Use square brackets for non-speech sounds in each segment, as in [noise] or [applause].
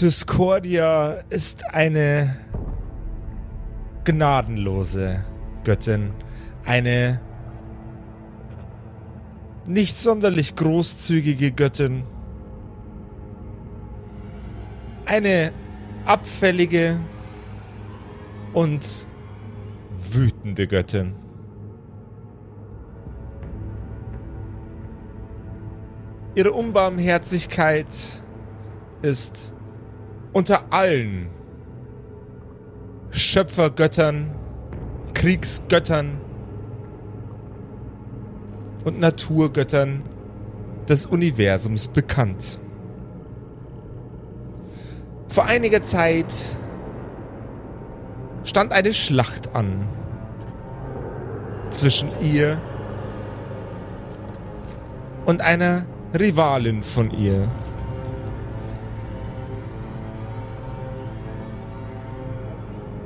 Discordia ist eine gnadenlose Göttin, eine nicht sonderlich großzügige Göttin, eine abfällige und wütende Göttin. Ihre Unbarmherzigkeit ist unter allen Schöpfergöttern, Kriegsgöttern und Naturgöttern des Universums bekannt. Vor einiger Zeit stand eine Schlacht an zwischen ihr und einer Rivalin von ihr.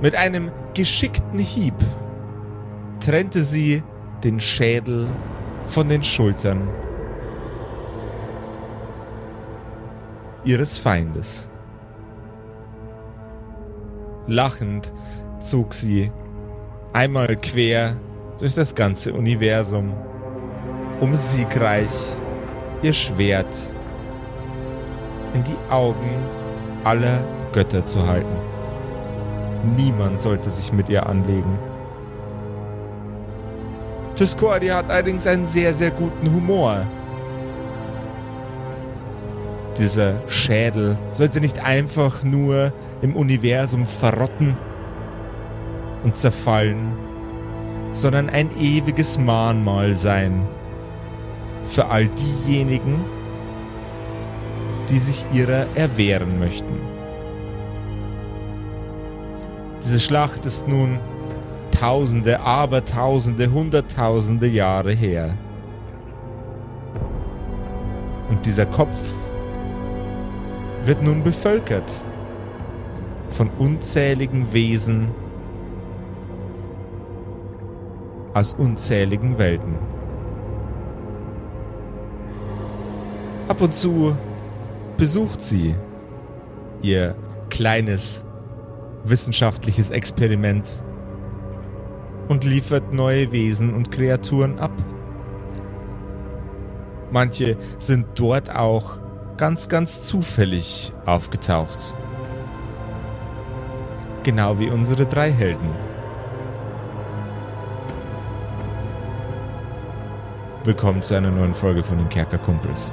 Mit einem geschickten Hieb trennte sie den Schädel von den Schultern ihres Feindes. Lachend zog sie einmal quer durch das ganze Universum, um siegreich ihr Schwert in die Augen aller Götter zu halten. Niemand sollte sich mit ihr anlegen. Discordia hat allerdings einen sehr, sehr guten Humor. Dieser Schädel sollte nicht einfach nur im Universum verrotten und zerfallen, sondern ein ewiges Mahnmal sein für all diejenigen, die sich ihrer erwehren möchten. Diese Schlacht ist nun Tausende, Abertausende, Hunderttausende Jahre her. Und dieser Kopf wird nun bevölkert von unzähligen Wesen aus unzähligen Welten. Ab und zu besucht sie ihr kleines wissenschaftliches Experiment und liefert neue Wesen und Kreaturen ab. Manche sind dort auch ganz, ganz zufällig aufgetaucht. Genau wie unsere drei Helden. Willkommen zu einer neuen Folge von den Kerkerkumpels.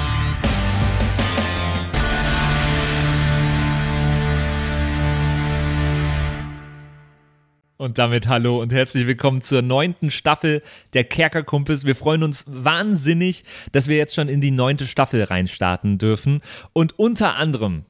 Und damit hallo und herzlich willkommen zur neunten Staffel der Kerkerkumpels. Wir freuen uns wahnsinnig, dass wir jetzt schon in die neunte Staffel reinstarten dürfen. Und unter anderem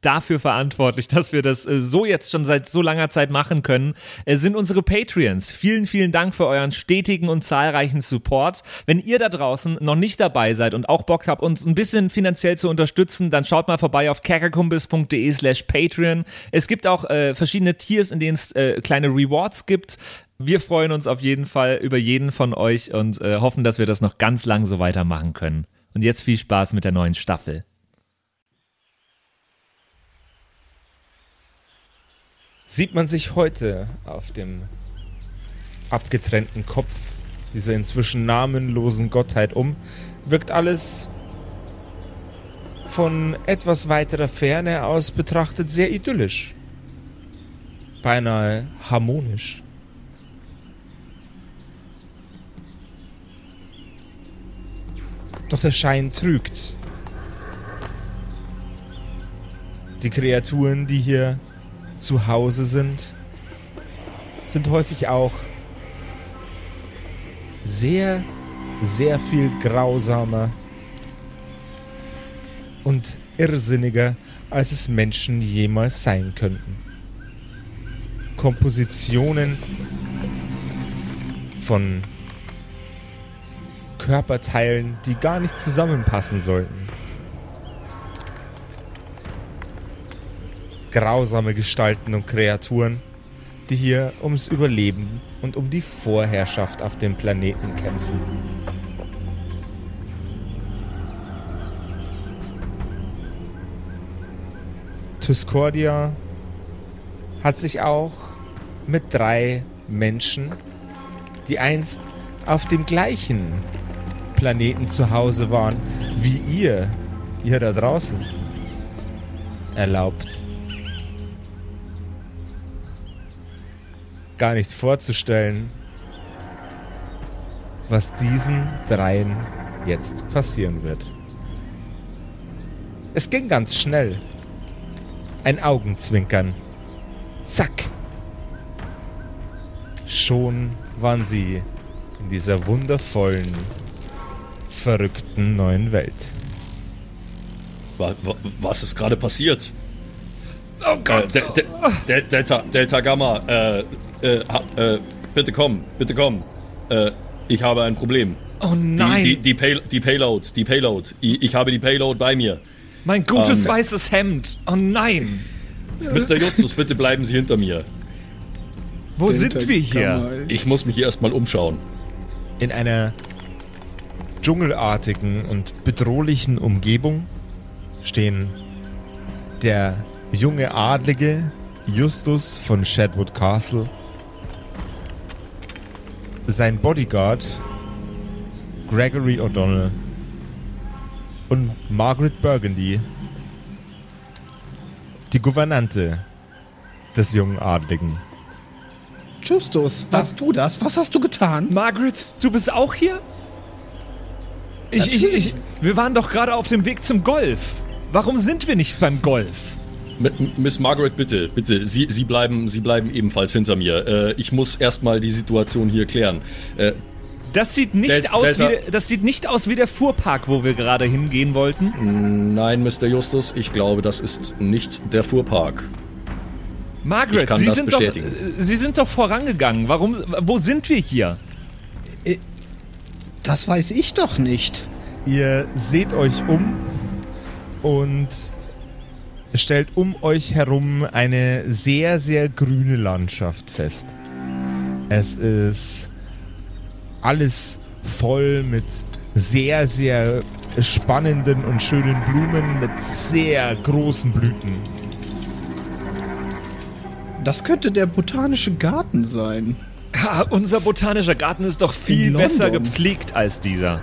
dafür verantwortlich, dass wir das äh, so jetzt schon seit so langer Zeit machen können, äh, sind unsere Patreons. Vielen, vielen Dank für euren stetigen und zahlreichen Support. Wenn ihr da draußen noch nicht dabei seid und auch Bock habt, uns ein bisschen finanziell zu unterstützen, dann schaut mal vorbei auf kerkerkumpels.de slash Patreon. Es gibt auch äh, verschiedene Tiers, in denen es äh, kleine Rewards gibt. Wir freuen uns auf jeden Fall über jeden von euch und äh, hoffen, dass wir das noch ganz lang so weitermachen können. Und jetzt viel Spaß mit der neuen Staffel. Sieht man sich heute auf dem abgetrennten Kopf dieser inzwischen namenlosen Gottheit um, wirkt alles von etwas weiterer Ferne aus betrachtet sehr idyllisch. Beinahe harmonisch. Doch der Schein trügt. Die Kreaturen, die hier zu Hause sind, sind häufig auch sehr, sehr viel grausamer und irrsinniger, als es Menschen jemals sein könnten. Kompositionen von Körperteilen, die gar nicht zusammenpassen sollten. Grausame Gestalten und Kreaturen, die hier ums Überleben und um die Vorherrschaft auf dem Planeten kämpfen. Tuscordia hat sich auch mit drei Menschen, die einst auf dem gleichen Planeten zu Hause waren wie ihr, ihr da draußen, erlaubt. Gar nicht vorzustellen, was diesen dreien jetzt passieren wird. Es ging ganz schnell. Ein Augenzwinkern. Zack. Schon waren sie in dieser wundervollen, verrückten neuen Welt. Wa- wa- Was ist gerade passiert? Oh Äh, De De De Delta, Delta Gamma, äh, äh, äh, bitte komm, bitte komm. Äh, ich habe ein Problem. Oh Die, nein, die, die, Pay die Payload, die Payload. Ich, ich habe die Payload bei mir. mein gutes ähm, weißes Hemd. Oh nein, Mr. Justus, bitte bleiben Sie hinter mir. wo sind wir hier? Ich muss mich hier erstmal umschauen. In einer dschungelartigen und bedrohlichen Umgebung stehen der junge Adlige Justus von Shadwood Castle, sein Bodyguard Gregory O'Donnell und Margaret Burgundy, die Gouvernante des jungen Adligen. Justus, warst du das? Was hast du getan? Margaret, du bist auch hier? Ich, ich, ich, wir waren doch gerade auf dem Weg zum Golf. Warum sind wir nicht beim Golf? M Miss Margaret, bitte, bitte, Sie, Sie, bleiben, Sie bleiben ebenfalls hinter mir. Äh, ich muss erstmal die Situation hier klären. Äh, Das sieht nicht aus Delta- wie das sieht nicht aus wie der Fuhrpark, wo wir gerade hingehen wollten. nein, Mr. Justus, ich glaube, das ist nicht der Fuhrpark. Margaret, Ich kann Sie das sind doch bestätigen. äh, Sie sind doch vorangegangen. Warum wo sind wir hier? Das weiß ich doch nicht. Ihr seht euch um und stellt um euch herum eine sehr, sehr grüne Landschaft fest. Es ist alles voll mit sehr, sehr spannenden und schönen Blumen mit sehr großen Blüten. Das könnte der botanische Garten sein. Ha, unser botanischer Garten ist doch viel besser gepflegt als dieser.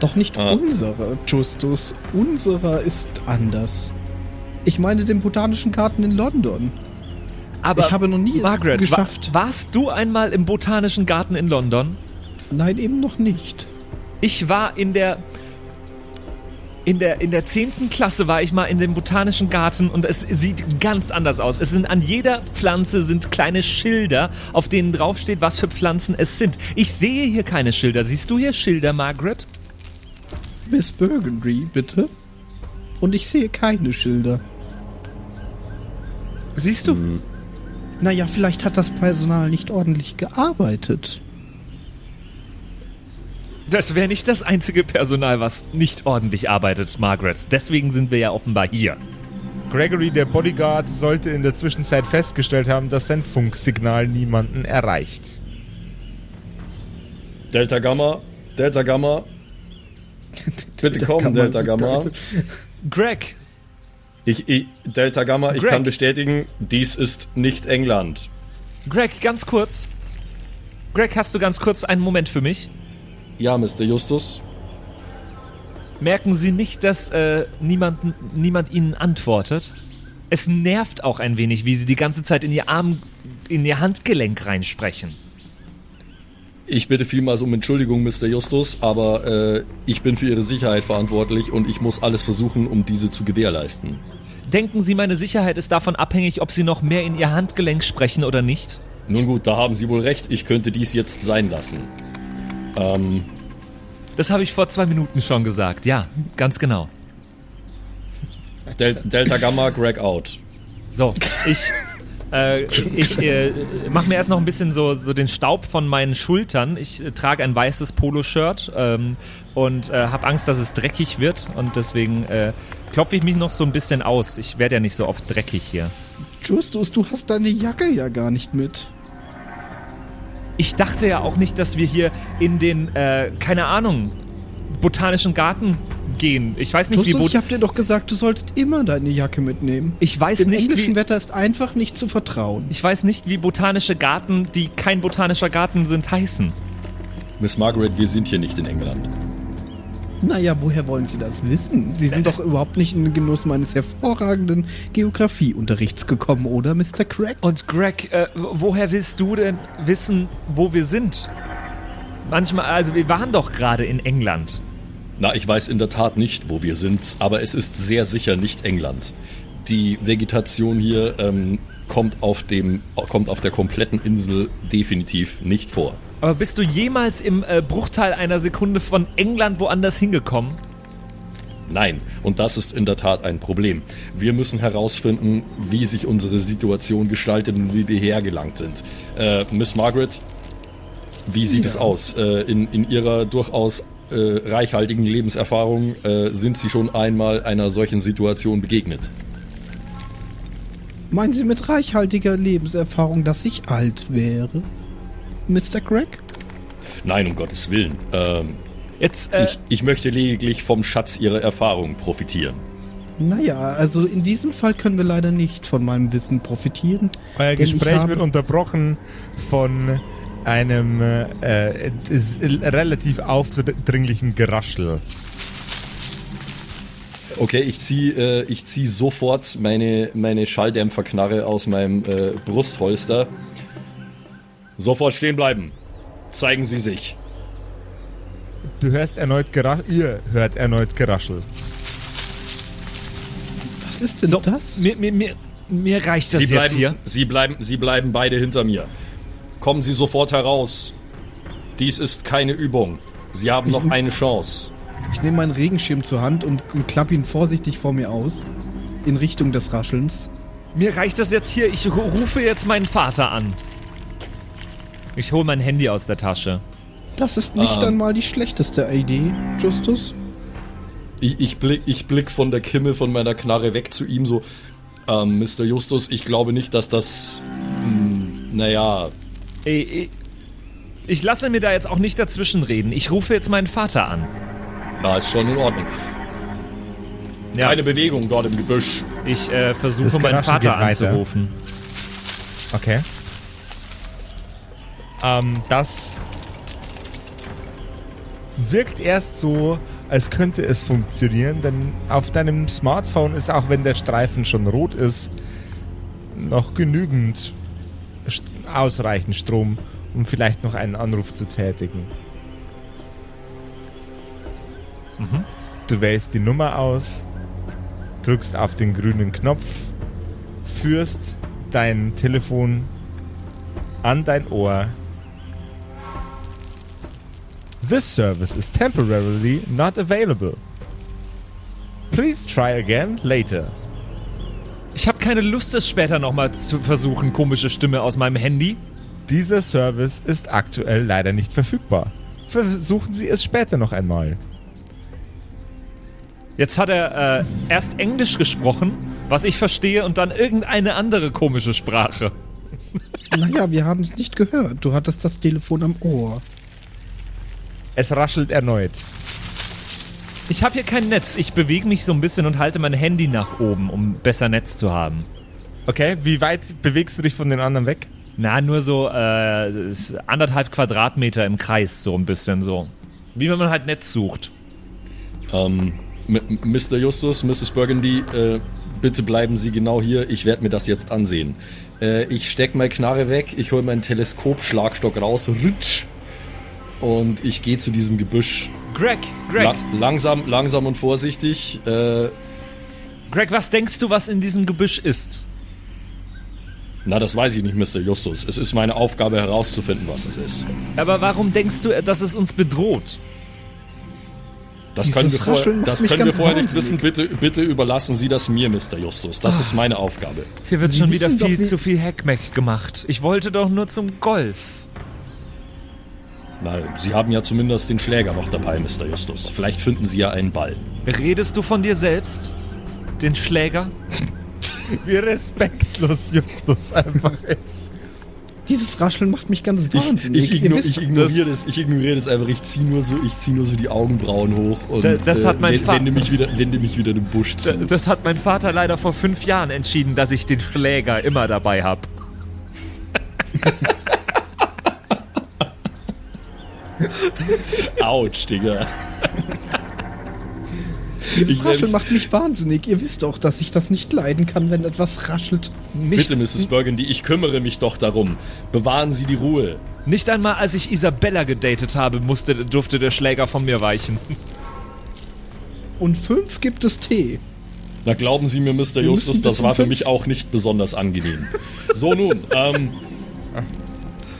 Doch nicht Ah. unsere, Justus. Unserer ist anders. Ich meine den botanischen Garten in London. Aber Ich habe noch nie es Margaret, geschafft. Wa warst du einmal im botanischen Garten in London? Nein, eben noch nicht. Ich war in der in der in der 10. Klasse war ich mal in dem botanischen Garten und es sieht ganz anders aus. Es sind an jeder Pflanze sind kleine Schilder, auf denen draufsteht, was für Pflanzen es sind. Ich sehe hier keine Schilder. Siehst du hier Schilder, Margaret? Miss Burgundy, bitte. Und ich sehe keine Schilder. Siehst du? Naja, vielleicht hat das Personal nicht ordentlich gearbeitet. Das wäre nicht das einzige Personal, was nicht ordentlich arbeitet, Margaret. Deswegen sind wir ja offenbar hier. Gregory, der Bodyguard, sollte in der Zwischenzeit festgestellt haben, dass sein Funksignal niemanden erreicht. Delta Gamma, Delta Gamma. [laughs] Bitte komm, Delta Gamma. Greg, Ich, ich, Delta Gamma, ich Greg. kann bestätigen, dies ist nicht England. Greg, ganz kurz. Greg, hast du ganz kurz einen Moment für mich? Ja, Mr. Justus. Merken Sie nicht, dass äh, niemand, niemand Ihnen antwortet? Es nervt auch ein wenig, wie Sie die ganze Zeit in Ihr Arm, in Ihr Handgelenk reinsprechen. Ich bitte vielmals um Entschuldigung, Mr. Justus, aber äh, ich bin für Ihre Sicherheit verantwortlich und ich muss alles versuchen, um diese zu gewährleisten. Denken Sie, meine Sicherheit ist davon abhängig, ob Sie noch mehr in Ihr Handgelenk sprechen oder nicht? Nun gut, da haben Sie wohl recht, ich könnte dies jetzt sein lassen. Ähm, Das habe ich vor zwei Minuten schon gesagt. Ja, ganz genau. Del Delta Gamma, Greg out. So, ich, Äh, ich äh, mache mir erst noch ein bisschen so, so den Staub von meinen Schultern. Ich äh, trage ein weißes Poloshirt ähm, und äh, habe Angst, dass es dreckig wird. Und deswegen äh, klopfe ich mich noch so ein bisschen aus. Ich werde ja nicht so oft dreckig hier. Justus, du hast deine Jacke ja gar nicht mit. Ich dachte ja auch nicht, dass wir hier in den, äh, keine Ahnung, botanischen Garten gehen. Ich weiß nicht, wie Justus, ich bot hab dir doch gesagt, du sollst immer deine Jacke mitnehmen. ich weiß Dem nicht, englischen wie, Wetter ist einfach nicht zu vertrauen. ich weiß nicht, wie botanische Garten, die kein botanischer Garten sind, heißen. Miss Margaret, wir sind hier nicht in England. Naja, woher wollen Sie das wissen? Sie sind doch überhaupt nicht in den Genuss meines hervorragenden Geografieunterrichts gekommen, oder, Mr. Craig? Und Greg, äh, woher willst du denn wissen, wo wir sind? Manchmal, also wir waren doch gerade in England. Na, ich weiß in der Tat nicht, wo wir sind, aber es ist sehr sicher nicht England. Die Vegetation hier ähm, kommt, auf dem, kommt auf der kompletten Insel definitiv nicht vor. Aber bist du jemals im äh, Bruchteil einer Sekunde von England woanders hingekommen? Nein, und das ist in der Tat ein Problem. Wir müssen herausfinden, wie sich unsere Situation gestaltet und wie wir hergelangt sind. Äh, Miss Margaret, wie sieht es aus? Äh, in, in Ihrer durchaus äh, reichhaltigen Lebenserfahrung äh, sind Sie schon einmal einer solchen Situation begegnet? Meinen Sie mit reichhaltiger Lebenserfahrung, dass ich alt wäre? Mr. Craig? Nein, um Gottes Willen. Ähm, Jetzt, äh, ich, ich möchte lediglich vom Schatz Ihrer Erfahrung profitieren. Naja, also in diesem Fall können wir leider nicht von meinem Wissen profitieren. Euer Gespräch wird unterbrochen von einem äh, relativ aufdringlichen Geraschel. Okay, ich ziehe äh, ich zieh sofort meine, meine Schalldämpferknarre aus meinem äh, Brustholster. Sofort stehen bleiben. Zeigen Sie sich. Du hörst erneut Geraschel. Ihr hört erneut Geraschel. Was ist denn so, das? Mir, mir, mir, mir reicht das Sie jetzt bleiben, hier. Sie, bleiben, Sie bleiben beide hinter mir. Kommen Sie sofort heraus. Dies ist keine Übung. Sie haben noch eine Chance. Ich nehme meinen Regenschirm zur Hand und, und klappe ihn vorsichtig vor mir aus. In Richtung des Raschelns. Mir reicht das jetzt hier. Ich ru- rufe jetzt meinen Vater an. Ich hole mein Handy aus der Tasche. Das ist nicht Ähm. einmal die schlechteste Idee, Justus. Ich, ich, blick, ich blick von der Kimme von meiner Knarre weg zu ihm so. Ähm, Mr. Justus, ich glaube nicht, dass das. Mh, naja, Ey, ey, ich lasse mir da jetzt auch nicht dazwischen reden. Ich rufe jetzt meinen Vater an. na, ist schon in Ordnung. Ja, Keine Bewegung dort im Gebüsch. ich äh, versuche meinen Vater anzurufen. Okay. Ähm, das wirkt erst so, als könnte es funktionieren, denn auf deinem Smartphone ist, auch wenn der Streifen schon rot ist, noch genügend st ausreichend Strom, um vielleicht noch einen Anruf zu tätigen. Du wählst die Nummer aus, drückst auf den grünen Knopf, führst dein Telefon an dein Ohr. This service is temporarily not available. Please try again later. Ich habe keine Lust, es später nochmal zu versuchen, komische Stimme aus meinem Handy. Dieser Service ist aktuell leider nicht verfügbar. Versuchen Sie es später noch einmal. Jetzt hat er äh, erst Englisch gesprochen, was ich verstehe, und dann irgendeine andere komische Sprache. [laughs] Naja, wir haben es nicht gehört. Du hattest das Telefon am Ohr. Es raschelt erneut. Ich habe hier kein Netz. Ich bewege mich so ein bisschen und halte mein Handy nach oben, um besser Netz zu haben. Okay, wie weit bewegst du dich von den anderen weg? Na, nur so äh, anderthalb Quadratmeter im Kreis, so ein bisschen so. Wie wenn man halt Netz sucht. Ähm, M Mr. Justus, Mrs. Burgundy, äh, bitte bleiben Sie genau hier. Ich werde mir das jetzt ansehen. Äh, ich steck meine Knarre weg, ich hole meinen Teleskopschlagstock raus, rutsch, und ich gehe zu diesem Gebüsch. Greg, Greg, La langsam, langsam und vorsichtig. Äh, Greg, was denkst du, was in diesem Gebüsch ist? na, das weiß ich nicht, Mr. Justus. Es ist meine Aufgabe herauszufinden, was es ist. Aber warum denkst du, dass es uns bedroht? Das Dieses können wir, vorher, das können wir vorher nicht wissen. Bitte, bitte überlassen Sie das mir, Mr. Justus. Das ist meine Aufgabe. Hier wird Sie schon wieder viel wie- zu viel Heckmeck gemacht. Ich wollte doch nur zum Golf. Na, Sie haben ja zumindest den Schläger noch dabei, Mr. Justus. Vielleicht finden Sie ja einen Ball. Redest du von dir selbst? Den Schläger? [laughs] Wie respektlos Justus einfach ist. Dieses Rascheln macht mich ganz Ich, wahnsinnig. ich, Ihr igno- ich ignoriere das, ich ignoriere das einfach. Ich ziehe nur so, ich ziehe nur so die Augenbrauen hoch und Das- das hat mein wende- Fa- wende mich wieder, wende mich wieder dem Busch zu. D- Das hat mein Vater leider vor fünf Jahren entschieden, dass ich den Schläger immer dabei habe. [laughs] [laughs] Autsch, Digga. Dieses Ich Rascheln macht mich wahnsinnig. Ihr wisst doch, dass ich das nicht leiden kann, wenn etwas raschelt. Nicht, Bitte, Mrs. Burgundy, ich kümmere mich doch darum. Bewahren Sie die Ruhe. nicht einmal als ich Isabella gedatet habe, musste, durfte der Schläger von mir weichen. Und fünf gibt es Tee. Na, glauben Sie mir, Mr. Justus, das war für fünf. mich auch nicht besonders angenehm. So nun, ähm,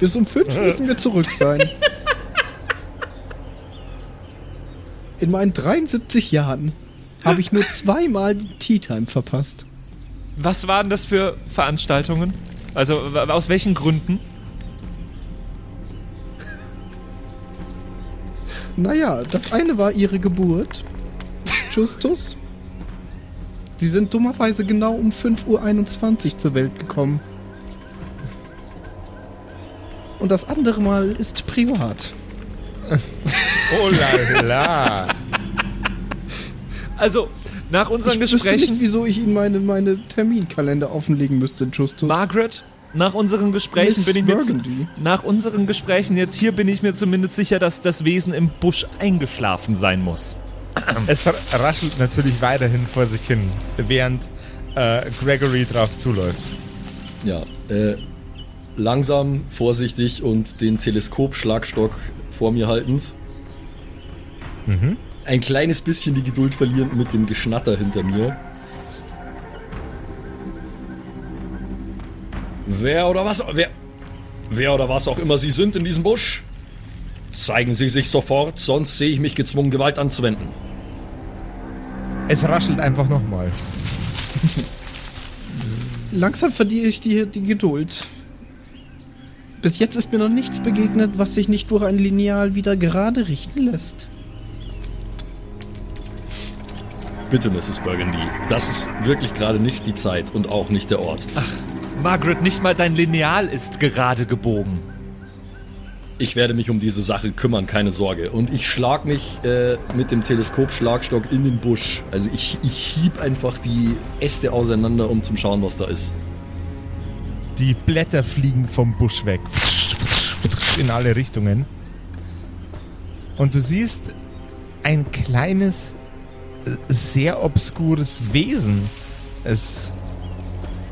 Bis um fünf [laughs] müssen wir zurück sein. In meinen 73 Jahren habe ich nur zweimal die Tea Time verpasst. Was waren das für Veranstaltungen? Also aus welchen Gründen? Naja, das eine war ihre Geburt. Justus. Sie sind dummerweise genau um 5.21 Uhr zur Welt gekommen. Und das andere Mal ist privat. [laughs] Oh la la. Also, nach unseren ich wüsste Gesprächen. nicht, wieso ich Ihnen meine, meine Terminkalender offenlegen müsste, Justus. Margaret, nach unseren Gesprächen Miss bin ich mir Burgundy. nach unseren Gesprächen jetzt hier bin ich mir zumindest sicher, dass das Wesen im Busch eingeschlafen sein muss. Es raschelt natürlich weiterhin vor sich hin, während äh, Gregory drauf zuläuft. ja, äh, langsam, vorsichtig und den Teleskopschlagstock vor mir haltend. Ein kleines bisschen die Geduld verlierend mit dem Geschnatter hinter mir. Wer oder was, wer, wer oder was auch immer Sie sind in diesem Busch, zeigen Sie sich sofort, sonst sehe ich mich gezwungen, Gewalt anzuwenden. Es raschelt einfach nochmal. Langsam verliere ich die, die Geduld. Bis jetzt ist mir noch nichts begegnet, was sich nicht durch ein Lineal wieder gerade richten lässt. Bitte, Mrs. Burgundy, das ist wirklich gerade nicht die Zeit und auch nicht der Ort. Margaret, nicht mal dein Lineal ist gerade gebogen. Ich werde mich um diese Sache kümmern, keine Sorge. Und ich schlag mich äh, mit dem Teleskopschlagstock in den Busch. Also ich, ich hieb einfach die Äste auseinander, um zu schauen, was da ist. Die Blätter fliegen vom Busch weg. In alle Richtungen. Und du siehst ein kleines, sehr obskures Wesen. Es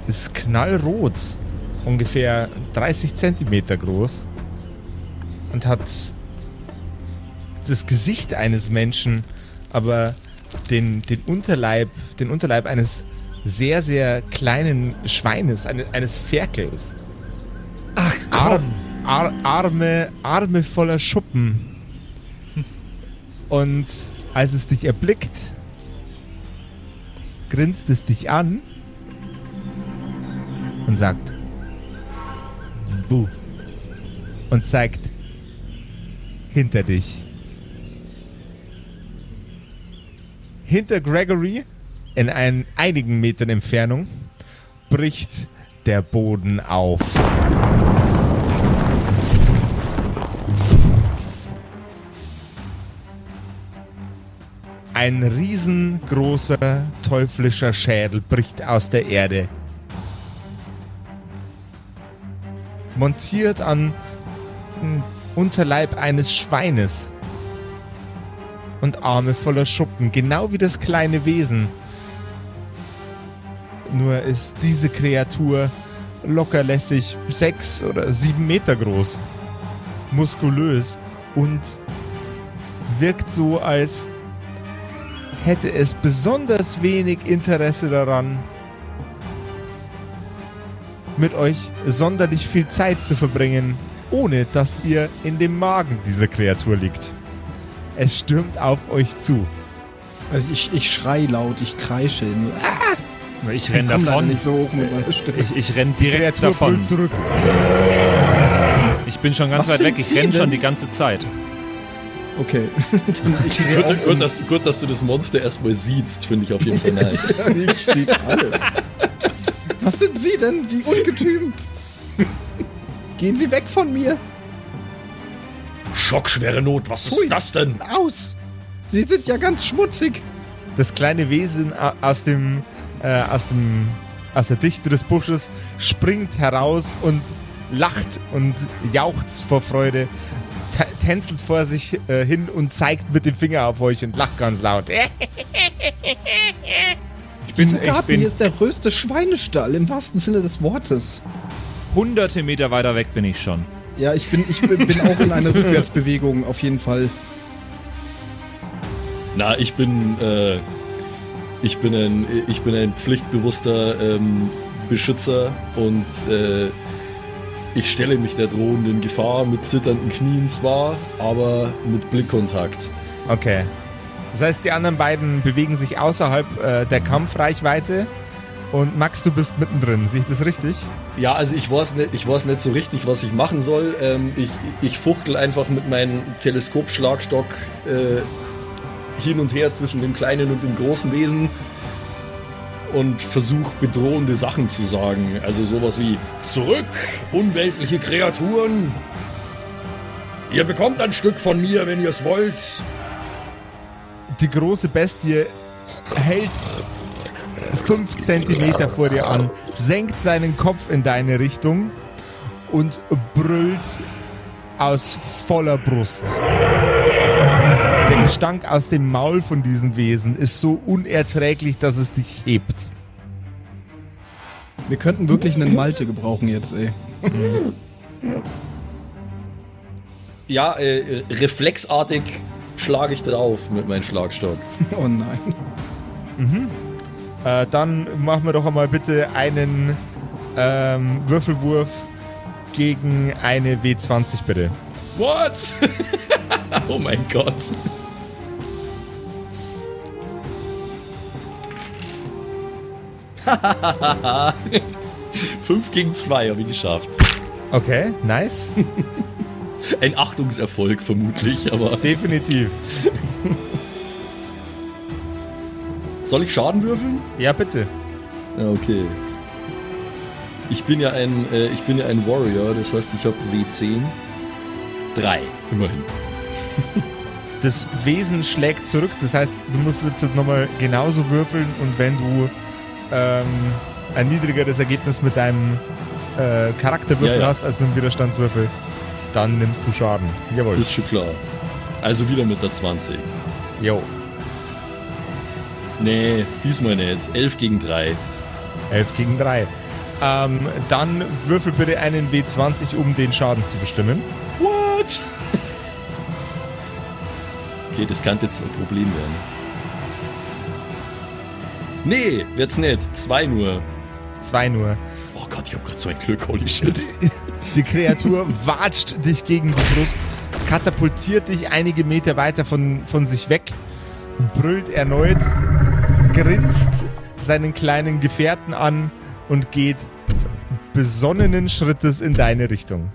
ist knallrot. Ungefähr 30 Zentimeter groß. Und hat das Gesicht eines Menschen, aber den, den Unterleib, den Unterleib eines sehr, sehr kleinen Schweines, eine, eines Ferkels. Ach, Arm, Ar, Arme, Arme voller Schuppen. Und als es dich erblickt, grinst es dich an und sagt Buh. Und zeigt hinter dich. Hinter Gregory, in ein, einigen Metern Entfernung, bricht der Boden auf. Ein riesengroßer teuflischer Schädel bricht aus der Erde. Montiert an dem Unterleib eines Schweines. Und Arme voller Schuppen, genau wie das kleine Wesen. Nur ist diese Kreatur lockerlässig sechs oder sieben Meter groß. Muskulös und wirkt so, als hätte es besonders wenig Interesse daran, mit euch sonderlich viel Zeit zu verbringen, ohne dass ihr in dem Magen dieser Kreatur liegt. Es stürmt auf euch zu. Also ich, ich schrei laut, ich kreische. Ah, Ich ich renn leider davon. nicht so hoch mit meiner Stimme. Ich, ich renn direkt Kreatur davon. zurück. Ich bin schon ganz Was weit weg. Ich renn schon die ganze Zeit. Okay. [laughs] [laughs] Ich Gut, gut, dass, gut, dass du das Monster erstmal siehst, finde ich auf jeden Fall nice. [laughs] Ja, ich sehe alles. Was sind Sie denn, Sie Ungetüm? Gehen Sie weg von mir. Schockschwere Not, was ist Hui. das denn? Aus. Sie sind ja ganz schmutzig. Das kleine Wesen aus dem, äh, aus dem, aus der Dichte des Busches springt heraus und lacht und jauchzt vor Freude, tä- tänzelt vor sich äh, hin und zeigt mit dem Finger auf euch und lacht ganz laut. [laughs] Ich bin, Dieser ich Garten hier bin ist der größte Schweinestall im wahrsten Sinne des Wortes. hunderte Meter weiter weg bin ich schon. Ja, ich bin, ich bin bin auch in einer [laughs] Rückwärtsbewegung auf jeden Fall. Na, ich bin, äh, ich bin ein, ich bin ein pflichtbewusster ähm, Beschützer und äh, ich stelle mich der drohenden Gefahr mit zitternden Knien zwar, aber mit Blickkontakt. Okay. Das heißt, die anderen beiden bewegen sich außerhalb äh, der Kampfreichweite und Max, du bist mittendrin. Sehe ich das richtig? Ja, also ich weiß nicht, ich weiß nicht so richtig, was ich machen soll. Ähm, ich, ich fuchtel einfach mit meinem Teleskopschlagstock äh, hin und her zwischen dem kleinen und dem großen Wesen und versuche bedrohende Sachen zu sagen. Also sowas wie Zurück, unweltliche Kreaturen! Ihr bekommt ein Stück von mir, wenn ihr es wollt. Die große Bestie hält fünf Zentimeter vor dir an, senkt seinen Kopf in deine Richtung und brüllt aus voller Brust. Der Gestank aus dem Maul von diesem Wesen ist so unerträglich, dass es dich hebt. Wir könnten wirklich einen Malte gebrauchen jetzt, ey. [laughs] Ja, äh, reflexartig schlage ich drauf mit meinem Schlagstock. [laughs] Oh nein. Äh, dann machen wir doch einmal bitte einen ähm, Würfelwurf gegen eine W20 bitte. What? [laughs] oh mein Gott. [laughs] Fünf gegen zwei habe ich geschafft. Okay, nice. [laughs] Ein Achtungserfolg vermutlich, aber [laughs] Definitiv. soll ich Schaden würfeln? Ja, bitte. Okay. Ich bin ja ein, äh, ich bin ja ein Warrior, das heißt, ich habe W10. Drei, immerhin. Das Wesen schlägt zurück, das heißt, du musst jetzt nochmal genauso würfeln und wenn du ähm, ein niedrigeres Ergebnis mit deinem äh, Charakterwürfel Ja, ja. hast als mit dem Widerstandswürfel, dann nimmst du Schaden. Jawohl. Ist schon klar. Also wieder mit der 20. Jo. Nee, diesmal nicht. 11 gegen 3. 11 gegen 3. Ähm, dann würfel bitte einen W20, um den Schaden zu bestimmen. What? [laughs] okay, das kann jetzt ein Problem werden. Nee, wird's nicht. Zwei nur. Zwei nur. Oh Gott, ich hab grad so ein Glück, holy shit. [laughs] Die Kreatur watscht dich gegen die Brust, katapultiert dich einige Meter weiter von, von sich weg, brüllt erneut, grinst seinen kleinen Gefährten an und geht besonnenen Schrittes in deine Richtung.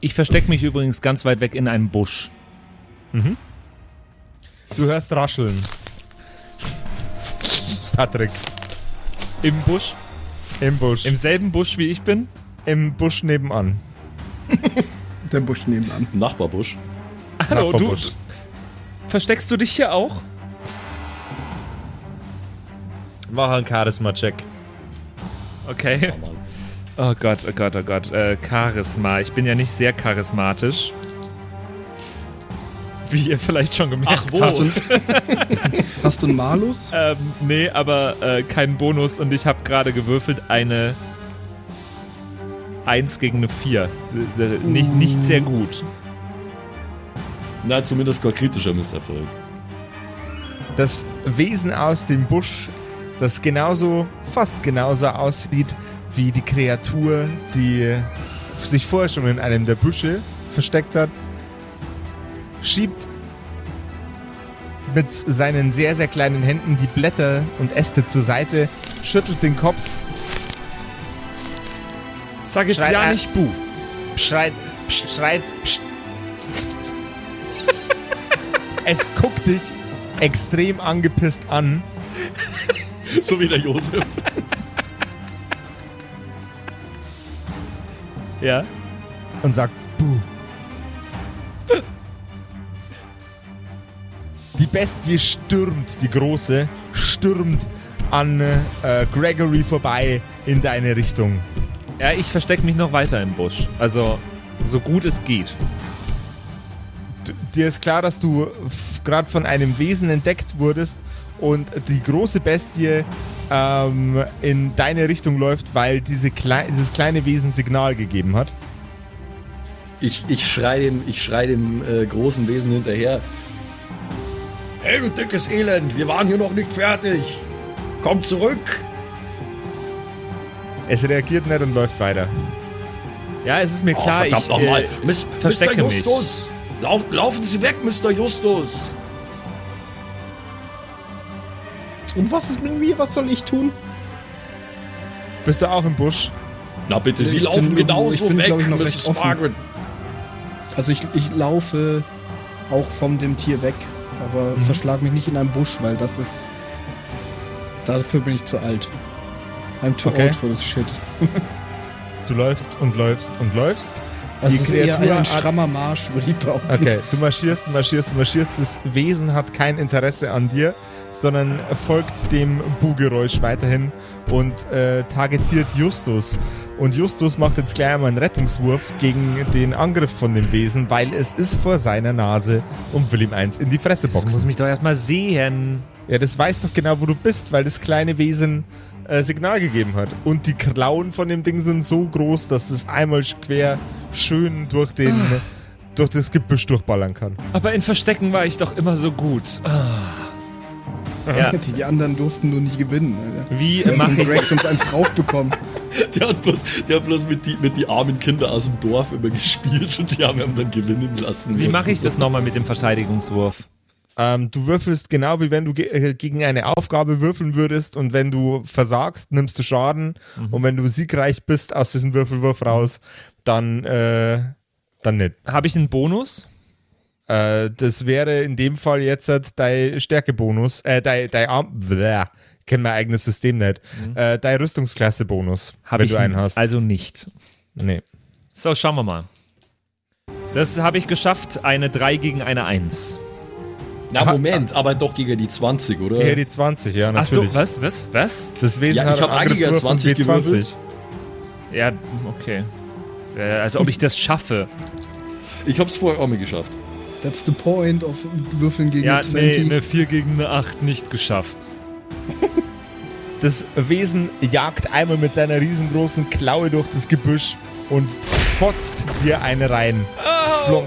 Ich verstecke mich übrigens ganz weit weg in einem Busch. Du hörst rascheln. Patrick, Im Busch? im Busch. Im selben Busch wie ich bin? Im Busch nebenan. [laughs] Der Busch nebenan. Nachbarbusch. Hallo, du Nachbarbusch. versteckst du dich hier auch? Mach einen Charisma-Check. Okay. Oh. Oh Gott, oh Gott, oh Gott. Äh, Charisma. Ich bin ja nicht sehr charismatisch. Wie ihr vielleicht schon gemerkt Ach, wo? habt. Hast [laughs] du einen Malus? Ähm, nee, aber äh, kein Bonus und ich habe gerade gewürfelt eine 1 gegen eine 4. Äh, äh, Nicht, nicht sehr gut. Na, zumindest kein kritischer Misserfolg. das Wesen aus dem Busch, das genauso, fast genauso aussieht wie die Kreatur, die sich vorher schon in einem der Büsche versteckt hat, schiebt mit seinen sehr, sehr kleinen Händen die Blätter und Äste zur Seite, schüttelt den Kopf, Sag jetzt Schreit ja er- nicht Bu. schreit, pst, schreit, pst. Es guckt dich extrem angepisst an So wie der Josef. Ja. und sagt Buh. Bestie stürmt, die große, stürmt an äh, Gregory vorbei in deine Richtung. Ja, ich verstecke mich noch weiter im Busch. Also, so gut es geht. D dir ist klar, dass du gerade von einem Wesen entdeckt wurdest und die große Bestie ähm, in deine Richtung läuft, weil diese klei dieses kleine Wesen Signal gegeben hat. Ich, ich schrei dem, ich schrei dem äh, großen Wesen hinterher. Hey, du dickes Elend, wir waren hier noch nicht fertig. Komm zurück. Es reagiert nicht und läuft weiter. Ja, es ist mir Oh, klar, verdammt ich nochmal. äh, Mis- verstecke Mr. mich. Justus. Lauf, laufen Sie weg, Mr. Justus. Und was ist mit mir? Was soll ich tun? Bist du auch im Busch? Na bitte, Sie Ich laufen bin- genauso ich bin, weg, ich, Mrs. Margaret. Also ich, ich laufe auch von dem Tier weg, aber Mhm. verschlag mich nicht in einem Busch, weil das ist... Dafür bin ich zu alt. I'm too Okay. old for this shit. [laughs] Du läufst und läufst und läufst. Also Die ist eher Kreatur ein hat- strammer Marsch, würde ich behaupten. Okay, du marschierst, marschierst, marschierst. Das Wesen hat kein Interesse an dir, sondern folgt dem Bu-Geräusch weiterhin und äh, targetiert Justus. Und Justus macht jetzt gleich einmal einen Rettungswurf gegen den Angriff von dem Wesen, weil es ist vor seiner Nase und will ihm eins in die Fresse Das muss boxen. mich doch erstmal sehen. Ja, das weiß doch genau, wo du bist, weil das kleine Wesen äh, Signal gegeben hat. Und die Klauen von dem Ding sind so groß, dass das einmal quer schön durch den durch das Gebüsch durchballern kann. Aber in Verstecken war ich doch immer so gut. Ah. Ja, [laughs] Die anderen durften nur nicht gewinnen. Alter. wie Der mache hat ich Greg sonst eins drauf bekommen. [laughs] Der hat bloß, der hat bloß mit, die, mit die armen Kinder aus dem Dorf immer gespielt und die haben ihn dann gewinnen lassen. Wie mache ich das nochmal mit dem Verteidigungswurf? Ähm, du würfelst genau wie wenn du ge äh, gegen eine Aufgabe würfeln würdest und wenn du versagst, nimmst du Schaden und wenn du siegreich bist aus diesem Würfelwurf raus, dann, äh, dann nicht. Habe ich einen Bonus? Äh, das wäre in dem Fall jetzt halt dein Stärkebonus, äh, dein, dein Arm, bläh, kenn mein eigenes System nicht, äh, dein Rüstungsklasse-Bonus, wenn ich du einen hast. Also nicht. nee. So, schauen wir mal. Das habe ich geschafft. Eine 3 gegen eine 1. Na, Moment, aber doch gegen die 20, oder? Hier die 20, ja, Ach so, natürlich. was, was, was? Das Wesen Ja, ich hab einen eigentlich Angriffswurf von 20 gewürfelt. W20. Ja, okay. Äh, Als ob ich das schaffe. Ich hab's vorher auch mal geschafft. That's the point of Würfeln gegen Ja, 20. nee, eine 4 gegen eine 8 nicht geschafft. Das Wesen jagt einmal mit seiner riesengroßen Klaue durch das Gebüsch und fotzt dir eine rein. Flong.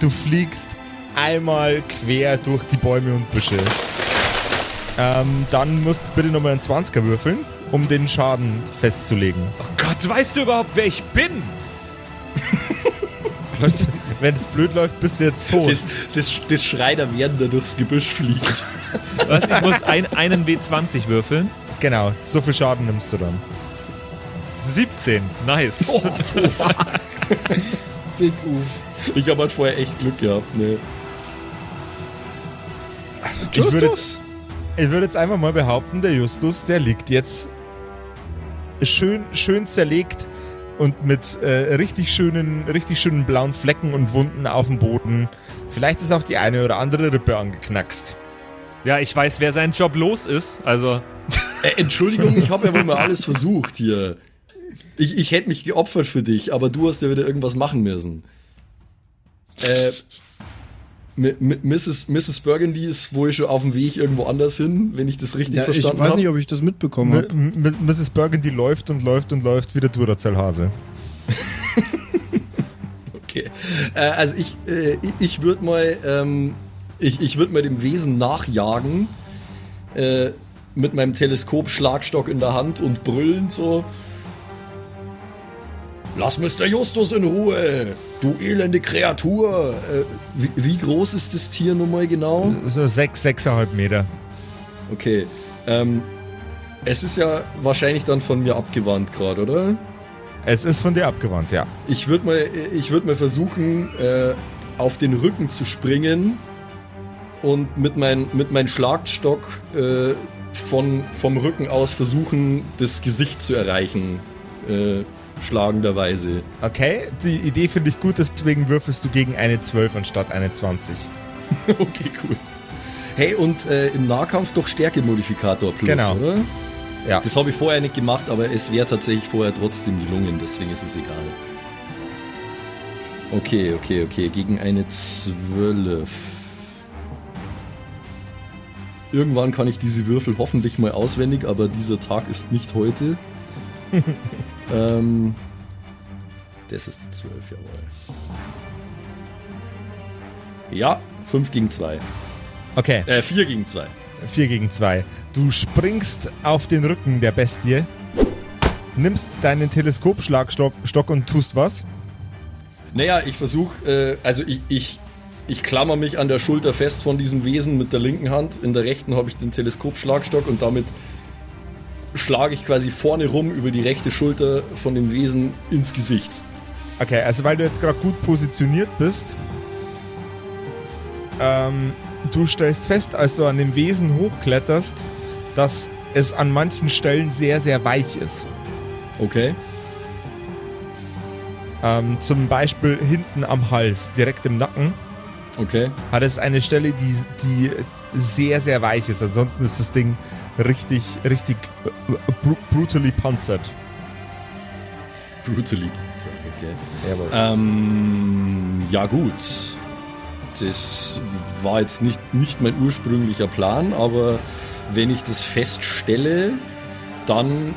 Du fliegst einmal quer durch die Bäume und Büsche. Ähm, dann musst du bitte nochmal einen 20er würfeln, um den Schaden festzulegen. Oh Gott, weißt du überhaupt, wer ich bin? [laughs] Wenn es blöd läuft, bist du jetzt tot. Das, das, das Schreiner werden da durchs Gebüsch fliegt. Was, ich muss ein, einen W20 würfeln. genau, so viel Schaden nimmst du dann. 17, nice. Oh, Big Oof. Ich habe halt vorher echt Glück gehabt. Ne. Ich würde jetzt, Justus? ich würde jetzt einfach mal behaupten, der Justus, der liegt jetzt schön, schön zerlegt und mit äh, richtig schönen, richtig schönen blauen Flecken und Wunden auf dem Boden. Vielleicht ist auch die eine oder andere Rippe angeknackst. Ja, ich weiß, wer seinen Job los ist. Also, Äh, Entschuldigung, ich habe ja wohl mal alles versucht hier. Ich, ich hätte mich geopfert für dich, aber du hast ja wieder irgendwas machen müssen. Äh, Mrs. Mrs. Burgundy ist wohl schon auf dem Weg irgendwo anders hin, wenn ich das richtig Ja, ich verstanden weiß habe. nicht, ob ich das mitbekommen habe. Mrs. Burgundy läuft und läuft und läuft wie der Duracell-Hase. [laughs] Okay. Äh, also ich, äh, ich, ich würde mal, ähm, ich, ich würde mal dem Wesen nachjagen, äh, mit meinem Teleskop Schlagstock in der Hand und brüllen so. Lass Mr. Justus in Ruhe, du elende Kreatur. Äh, wie, wie groß ist das Tier nun mal genau? So sechs, sechseinhalb Meter. Okay. Ähm, es ist ja wahrscheinlich dann von mir abgewandt gerade, oder? Es ist von dir abgewandt, ja. Ich würde mal, ich würd mal versuchen, äh, auf den Rücken zu springen und mit meinem mit mein Schlagstock äh, von, vom Rücken aus versuchen, das Gesicht zu erreichen. Äh, schlagenderweise. Okay, die Idee finde ich gut, deswegen würfelst du gegen eine 12 anstatt eine 20. [laughs] okay, cool. Hey, und äh, im Nahkampf doch Stärkemodifikator plus, Genau. oder? Ja. Das habe ich vorher nicht gemacht, aber es wäre tatsächlich vorher trotzdem gelungen, deswegen ist es egal. Okay, okay, okay. Gegen eine 12. Irgendwann kann ich diese Würfel hoffentlich mal auswendig, aber dieser Tag ist nicht heute. [laughs] ähm, das ist die 12, jawohl. Ja, 5 gegen 2. Okay, Äh, 4 gegen 2. 4 gegen 2. Du springst auf den Rücken der Bestie, nimmst deinen Teleskopschlagstock Stock und tust was? Naja, ich versuche, äh, also ich, ich, ich klammer mich an der Schulter fest von diesem Wesen mit der linken Hand. In der rechten habe ich den Teleskopschlagstock und damit schlage ich quasi vorne rum über die rechte Schulter von dem Wesen ins Gesicht. Okay, also weil du jetzt gerade gut positioniert bist, ähm, du stellst fest, als du an dem Wesen hochkletterst, dass es an manchen Stellen sehr, sehr weich ist. Okay. Ähm, zum Beispiel hinten am Hals, direkt im Nacken, Okay. hat es eine Stelle, die, die sehr, sehr weich ist. Ansonsten ist das Ding richtig, richtig äh, br brutally panzert. Brutally. Okay. Jawohl. Ähm, ja gut. Das war jetzt nicht, nicht mein ursprünglicher Plan, aber wenn ich das feststelle, dann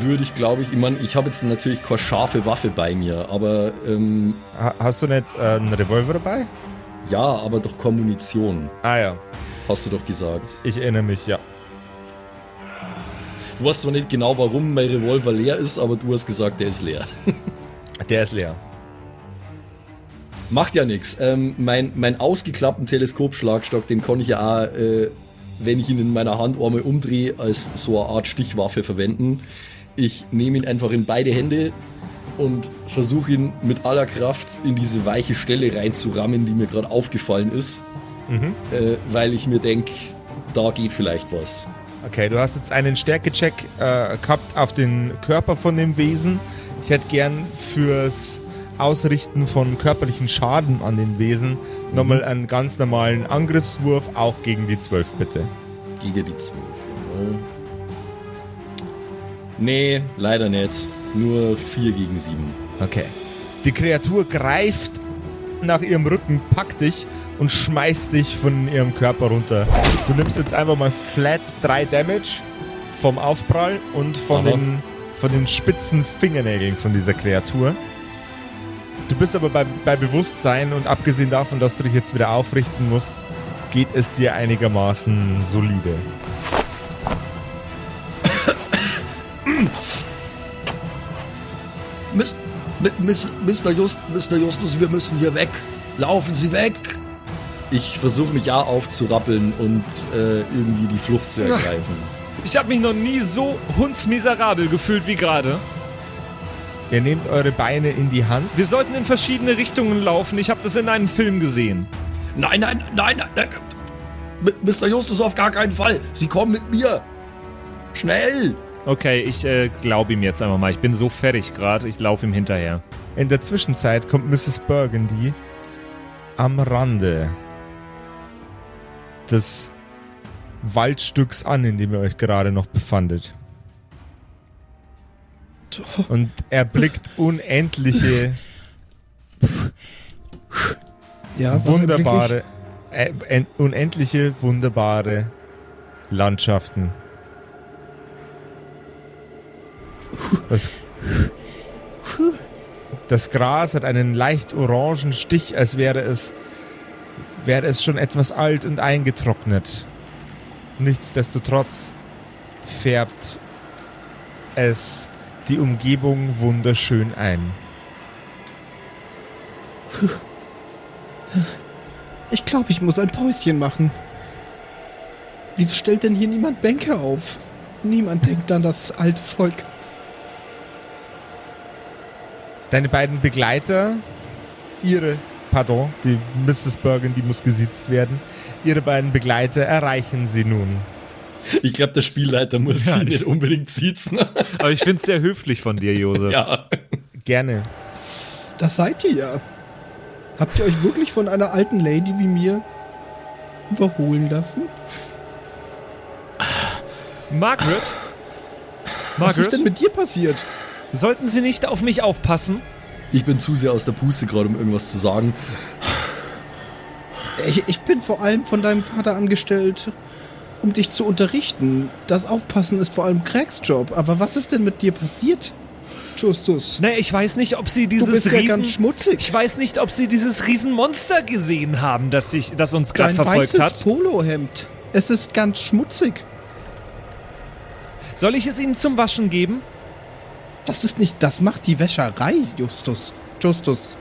würde ich, glaube ich, ich meine, ich habe jetzt natürlich keine scharfe Waffe bei mir, aber ähm, Ha hast du nicht äh, einen Revolver dabei? ja, aber doch keine Munition, Ah ja, hast du doch gesagt. ich erinnere mich, ja. Du weißt zwar nicht genau, warum mein Revolver leer ist, aber du hast gesagt, der ist leer. [laughs] Der ist leer. Macht ja nichts. Ähm, mein, mein ausgeklappten Teleskopschlagstock, den kann ich ja auch, äh, wenn ich ihn in meiner Hand einmal umdrehe, als so eine Art Stichwaffe verwenden. Ich nehme ihn einfach in beide Hände und versuche ihn mit aller Kraft in diese weiche Stelle reinzurammen, die mir gerade aufgefallen ist. Äh, weil ich mir denke, da geht vielleicht was. Okay, du hast jetzt einen Stärkecheck äh, gehabt auf den Körper von dem Wesen. Ich hätte gern fürs Ausrichten von körperlichen Schaden an den Wesen nochmal einen ganz normalen Angriffswurf, auch gegen die 12 bitte. Gegen die 12. Jawohl. Nee, leider nicht. Nur 4 gegen 7. Okay. Die Kreatur greift nach ihrem Rücken, packt dich und schmeißt dich von ihrem Körper runter. Du nimmst jetzt einfach mal flat 3 Damage vom Aufprall und von Aha. den, von den spitzen Fingernägeln von dieser Kreatur. Du bist aber bei, bei Bewusstsein und abgesehen davon, dass du dich jetzt wieder aufrichten musst, geht es dir einigermaßen solide. Miss, Mr. Just, Mr. Justus, wir müssen hier weg. Laufen Sie weg. Ich versuche mich ja aufzurappeln und äh, irgendwie die Flucht zu ergreifen. Ich habe mich noch nie so hundsmiserabel gefühlt wie gerade. Ihr nehmt eure Beine in die Hand. Wir sollten in verschiedene Richtungen laufen. Ich habe das in einem Film gesehen. Nein, nein, nein, nein, nein. Mr. Justus, auf gar keinen Fall. Sie kommen mit mir. Schnell. Okay, ich äh, glaube ihm jetzt einfach mal. Ich bin so fertig gerade. Ich laufe ihm hinterher. In der Zwischenzeit kommt Mrs. Burgundy am Rande des Waldstücks an, in dem ihr euch gerade noch befandet. Und erblickt unendliche, Ja, wunderbare, äh, en- unendliche, wunderbare Landschaften. Das, das Gras hat einen leicht orangen Stich, als wäre es, wäre es schon etwas alt und eingetrocknet. Nichtsdestotrotz färbt es die Umgebung wunderschön ein. Ich glaube, ich muss ein Päuschen machen. Wieso stellt denn hier niemand Bänke auf? Niemand denkt an das alte Volk. Deine beiden Begleiter, ihre, pardon, die Mrs. Bergen, die muss gesitzt werden. Ihre beiden Begleiter erreichen sie nun. Ich glaube, der Spielleiter muss Ja, sie ich- nicht unbedingt sitzen. [laughs] Aber ich finde es sehr höflich von dir, Josef. ja. Gerne. Das seid ihr ja. Habt ihr euch wirklich von einer alten Lady wie mir überholen lassen? Margaret? Was ist denn Margaret? mit dir passiert? Sollten Sie nicht auf mich aufpassen? Ich bin zu sehr aus der Puste gerade, um irgendwas zu sagen. Ich, ich bin vor allem von deinem Vater angestellt, um dich zu unterrichten. Das Aufpassen ist vor allem Craigs Job. Aber was ist denn mit dir passiert, Justus? Ne, ich weiß nicht, ob Sie Du dieses bist ja Riesen... ganz schmutzig. ich weiß nicht, ob Sie dieses Riesenmonster gesehen haben, das, sich, das uns gerade Dein verfolgt weißes hat. Polohemd. Es ist ganz schmutzig. Soll ich es Ihnen zum Waschen geben? Das ist nicht, das macht die Wäscherei, Justus. Justus.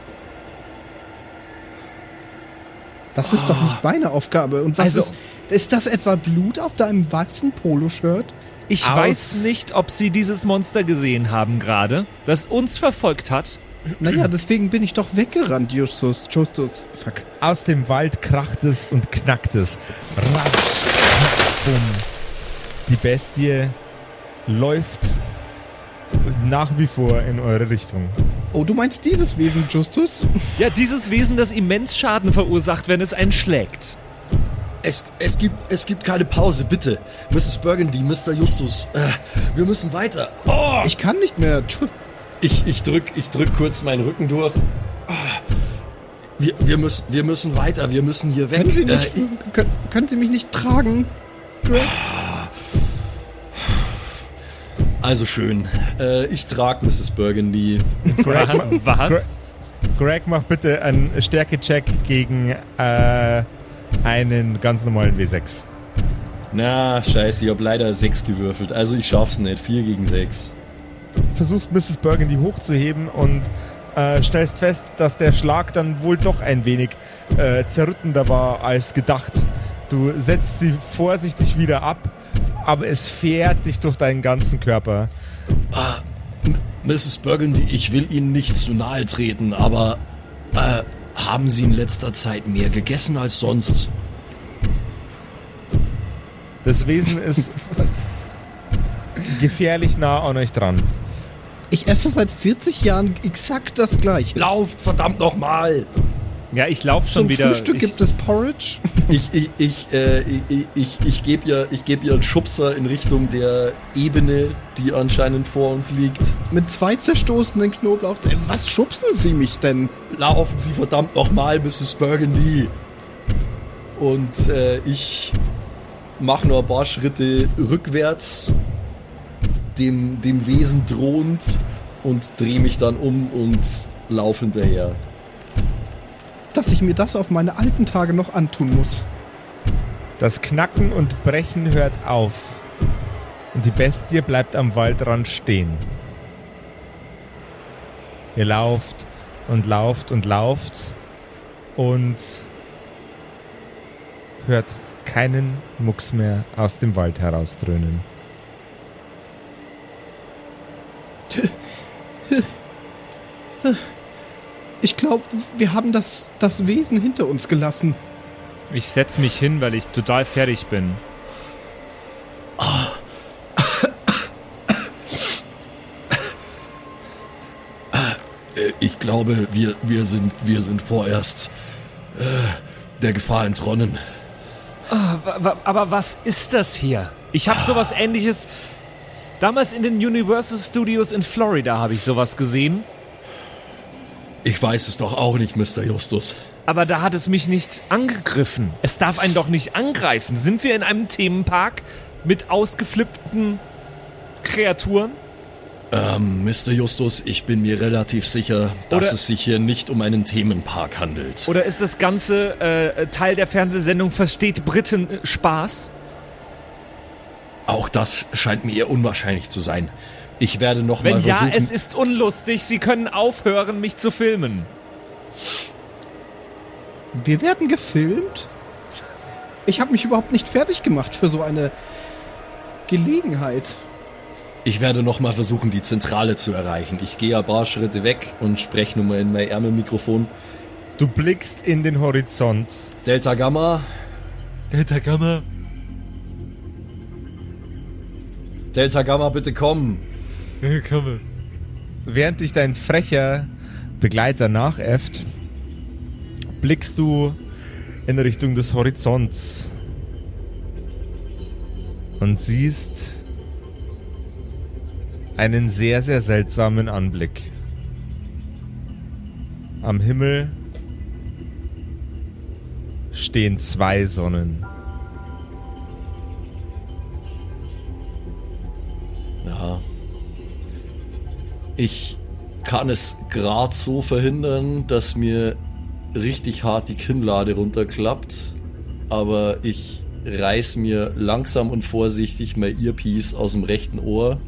Das ist doch nicht meine Aufgabe. Und was Also- ist, ist das etwa Blut auf deinem weißen Poloshirt? Ich Aus- weiß nicht, ob Sie dieses Monster gesehen haben gerade, das uns verfolgt hat. Naja, deswegen bin ich doch weggerannt, Justus. Justus. Fuck. Aus dem Wald kracht es und knackt es. Ratsch, bumm. Die Bestie läuft nach wie vor in eure Richtung. Oh, du meinst dieses Wesen, Justus? Ja, dieses Wesen, das immens Schaden verursacht, wenn es einen schlägt. Es, es, gibt, es gibt keine Pause, bitte. Mrs. Burgundy, Mr. Justus, äh, wir müssen weiter. Oh! Ich kann nicht mehr. Ich, ich, drück, ich drück kurz meinen Rücken durch. Ah. Wir, wir, müssen, wir müssen weiter, wir müssen hier weg. Können Sie, Äh, nicht, können, können Sie mich nicht tragen? Greg? Also schön. Äh, ich trag Mrs. Burgundy. Greg, Was? Greg macht bitte einen Stärke-Check gegen äh, einen ganz normalen W6. Na, scheiße, ich hab leider 6 gewürfelt. Also ich schaff's nicht. 4 gegen 6. Versuchst Mrs. Burgundy hochzuheben und äh, stellst fest, dass der Schlag dann wohl doch ein wenig äh, zerrüttender war als gedacht. Du setzt sie vorsichtig wieder ab, aber es fährt dich durch deinen ganzen Körper. Mrs. Burgundy, ich will Ihnen nicht zu nahe treten, aber äh, haben Sie in letzter Zeit mehr gegessen als sonst? Das Wesen [laughs] ist gefährlich nah an euch dran. Ich esse seit 40 Jahren exakt das gleiche. Lauft, verdammt nochmal! Ja, ich laufe schon Zum wieder. Frühstück ich, gibt es Porridge. [laughs] Ich, ich, ich, äh, ich, ich, ich gebe ihr, ich geb ihr einen Schubser in Richtung der Ebene, die anscheinend vor uns liegt. Mit zwei zerstoßenen Knoblauch. Äh, Was schubsen Sie mich denn? Laufen Sie verdammt nochmal, Mrs. Burgundy! Und äh, ich mache nur ein paar Schritte rückwärts, dem, dem Wesen drohend, und drehe mich dann um und laufe hinterher. Dass ich mir das auf meine alten Tage noch antun muss. Das Knacken und Brechen hört auf. Und die Bestie bleibt am Waldrand stehen. Ihr lauft und lauft und lauft und hört keinen Mucks mehr aus dem Wald herausdröhnen. [laughs] Ich glaube, wir haben das, das Wesen hinter uns gelassen. ich setz mich hin, weil ich total fertig bin. Ich glaube, wir, wir, sind, wir sind vorerst äh, der Gefahr entronnen. Wa- Aber was ist das hier? Ich habe sowas ähnliches. Damals in den Universal Studios in Florida habe ich sowas gesehen. Ich weiß es doch auch nicht, Mr. Justus. Aber da hat es mich nicht angegriffen. Es darf einen doch nicht angreifen. Sind wir in einem Themenpark mit ausgeflippten Kreaturen? Ähm, Mr. Justus, ich bin mir relativ sicher, dass Oder- es sich hier nicht um einen Themenpark handelt. Oder ist das Ganze äh, Teil der Fernsehsendung Versteht Briten äh, Spaß? Auch das scheint mir eher unwahrscheinlich zu sein. Ich werde noch Wenn mal ja, versuchen. es ist unlustig. Sie können aufhören, mich zu filmen. Wir werden gefilmt? Ich habe mich überhaupt nicht fertig gemacht für so eine Gelegenheit. Ich werde noch mal versuchen, die Zentrale zu erreichen. Ich gehe ein paar Schritte weg und spreche nur mal in mein Ärmelmikrofon. Du blickst in den Horizont. Delta Gamma. Delta Gamma. Delta Gamma, bitte komm. Während dich dein frecher Begleiter nachäfft, blickst du in Richtung des Horizonts und siehst einen sehr, sehr seltsamen Anblick. Am Himmel stehen zwei Sonnen. Ja. Ich kann es gerade so verhindern, dass mir richtig hart die Kinnlade runterklappt. Aber ich reiß mir langsam und vorsichtig mein Earpiece aus dem rechten Ohr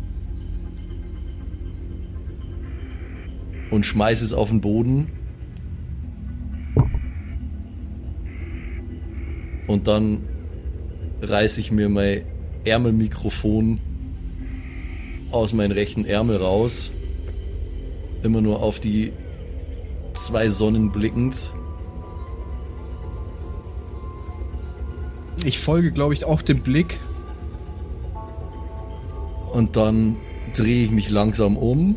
und schmeiß es auf den Boden. Und dann reiß ich mir mein Ärmelmikrofon aus meinem rechten Ärmel raus. Immer nur auf die zwei Sonnen blickend. Ich folge, glaube ich, auch dem Blick. Und dann drehe ich mich langsam um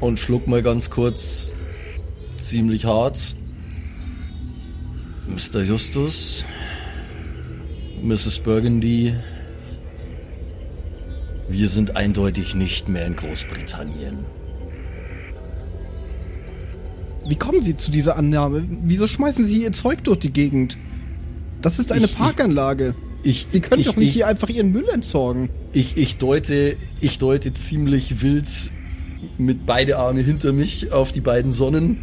und schluck mal ganz kurz ziemlich hart. Mr. Justus, Mrs. Burgundy, wir sind eindeutig nicht mehr in Großbritannien. Wie kommen Sie zu dieser Annahme? Wieso schmeißen Sie Ihr Zeug durch die Gegend? Das ist eine Ich- Parkanlage. Ich, Sie können ich, doch nicht ich, hier einfach Ihren Müll entsorgen. Ich, ich, deute, ich deute ziemlich wild mit beide Arme hinter mich auf die beiden Sonnen,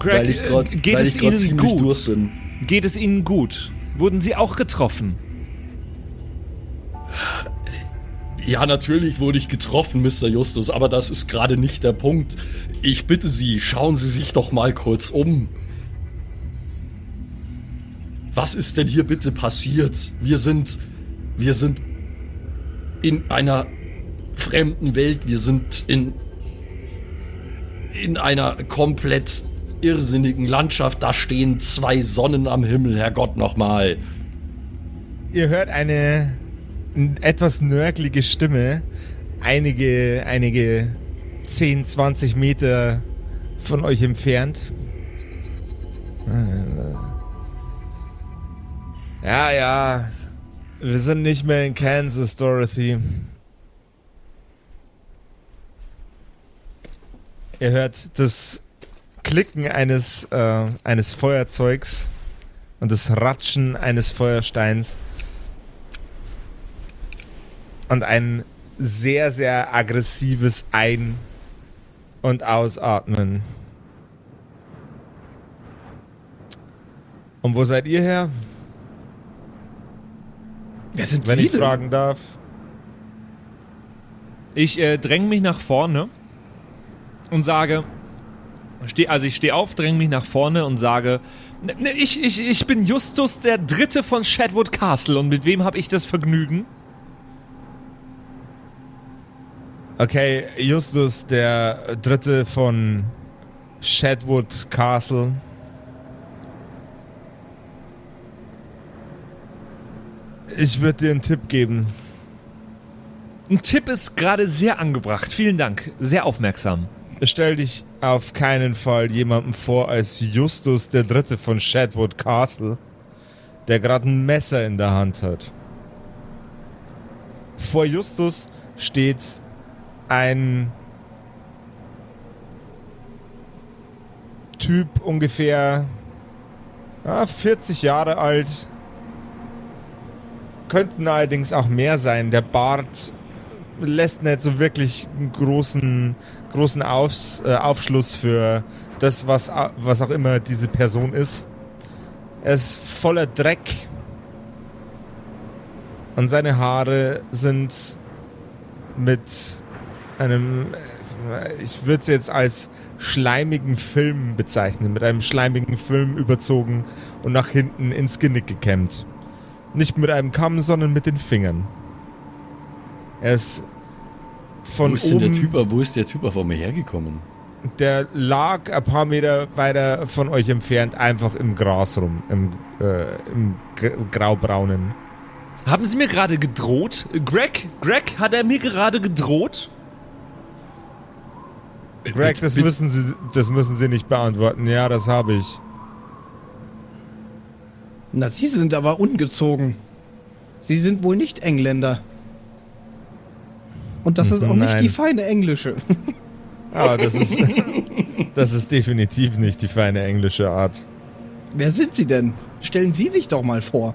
Greg, weil ich gerade äh, geht es Ihnen ziemlich gut? durch bin. Geht es Ihnen gut? Wurden Sie auch getroffen? Ja, natürlich wurde ich getroffen, Mr. Justus, aber das ist gerade nicht der Punkt. Ich bitte Sie, schauen Sie sich doch mal kurz um. Was ist denn hier bitte passiert? Wir sind, wir sind in einer fremden Welt. Wir sind in, in einer komplett irrsinnigen Landschaft. Da stehen zwei Sonnen am Himmel, Herrgott nochmal. Ihr hört eine etwas nörglige Stimme, einige, einige 10, 20 Meter von euch entfernt. Ja, ja, wir sind nicht mehr in Kansas, Dorothy. Ihr hört das Klicken eines, äh, eines Feuerzeugs und das Ratschen eines Feuersteins und ein sehr, sehr aggressives Ein- und Ausatmen. Und wo seid ihr her, Wer sind wenn Sie ich denn? fragen darf? Ich äh, dränge mich nach vorne und sage, steh, also ich stehe auf, dränge mich nach vorne und sage, "Ne, ne, ich, ich, ich bin Justus der Dritte von Shadwood Castle und mit wem habe ich das Vergnügen? Okay, Justus, der Dritte von Shadwood Castle. Ich würde dir einen Tipp geben. Ein Tipp ist gerade sehr angebracht. Vielen Dank. Sehr aufmerksam. Stell dich auf keinen Fall jemandem vor als Justus der Dritte von Shadwood Castle, der gerade ein Messer in der Hand hat. Vor Justus steht ein Typ ungefähr ja, 40 Jahre alt. Könnten allerdings auch mehr sein. Der Bart lässt nicht so wirklich einen großen, großen Aufs, äh, Aufschluss für das, was, was auch immer diese Person ist. Er ist voller Dreck. Und seine Haare sind mit einem, äh, ich würde es jetzt als schleimigen Film bezeichnen, mit einem schleimigen Film überzogen und nach hinten ins Genick gekämmt. Nicht mit einem Kamm, sondern mit den Fingern. Er ist von wo ist denn oben, der Typ, wo ist der Typ vor mir hergekommen? der lag ein paar Meter weiter von euch entfernt, einfach im Gras rum, im, äh, im graubraunen. Haben Sie mir gerade gedroht? Greg? Greg, hat er mir gerade gedroht? Greg, das müssen Sie, das müssen Sie nicht beantworten. Ja, das habe ich. Na, Sie sind aber ungezogen. Sie sind wohl nicht Engländer. Und das ist auch nicht Nein. die feine englische. Aber [laughs] das ist, das ist definitiv nicht die feine englische Art. Wer sind Sie denn? Stellen Sie sich doch mal vor.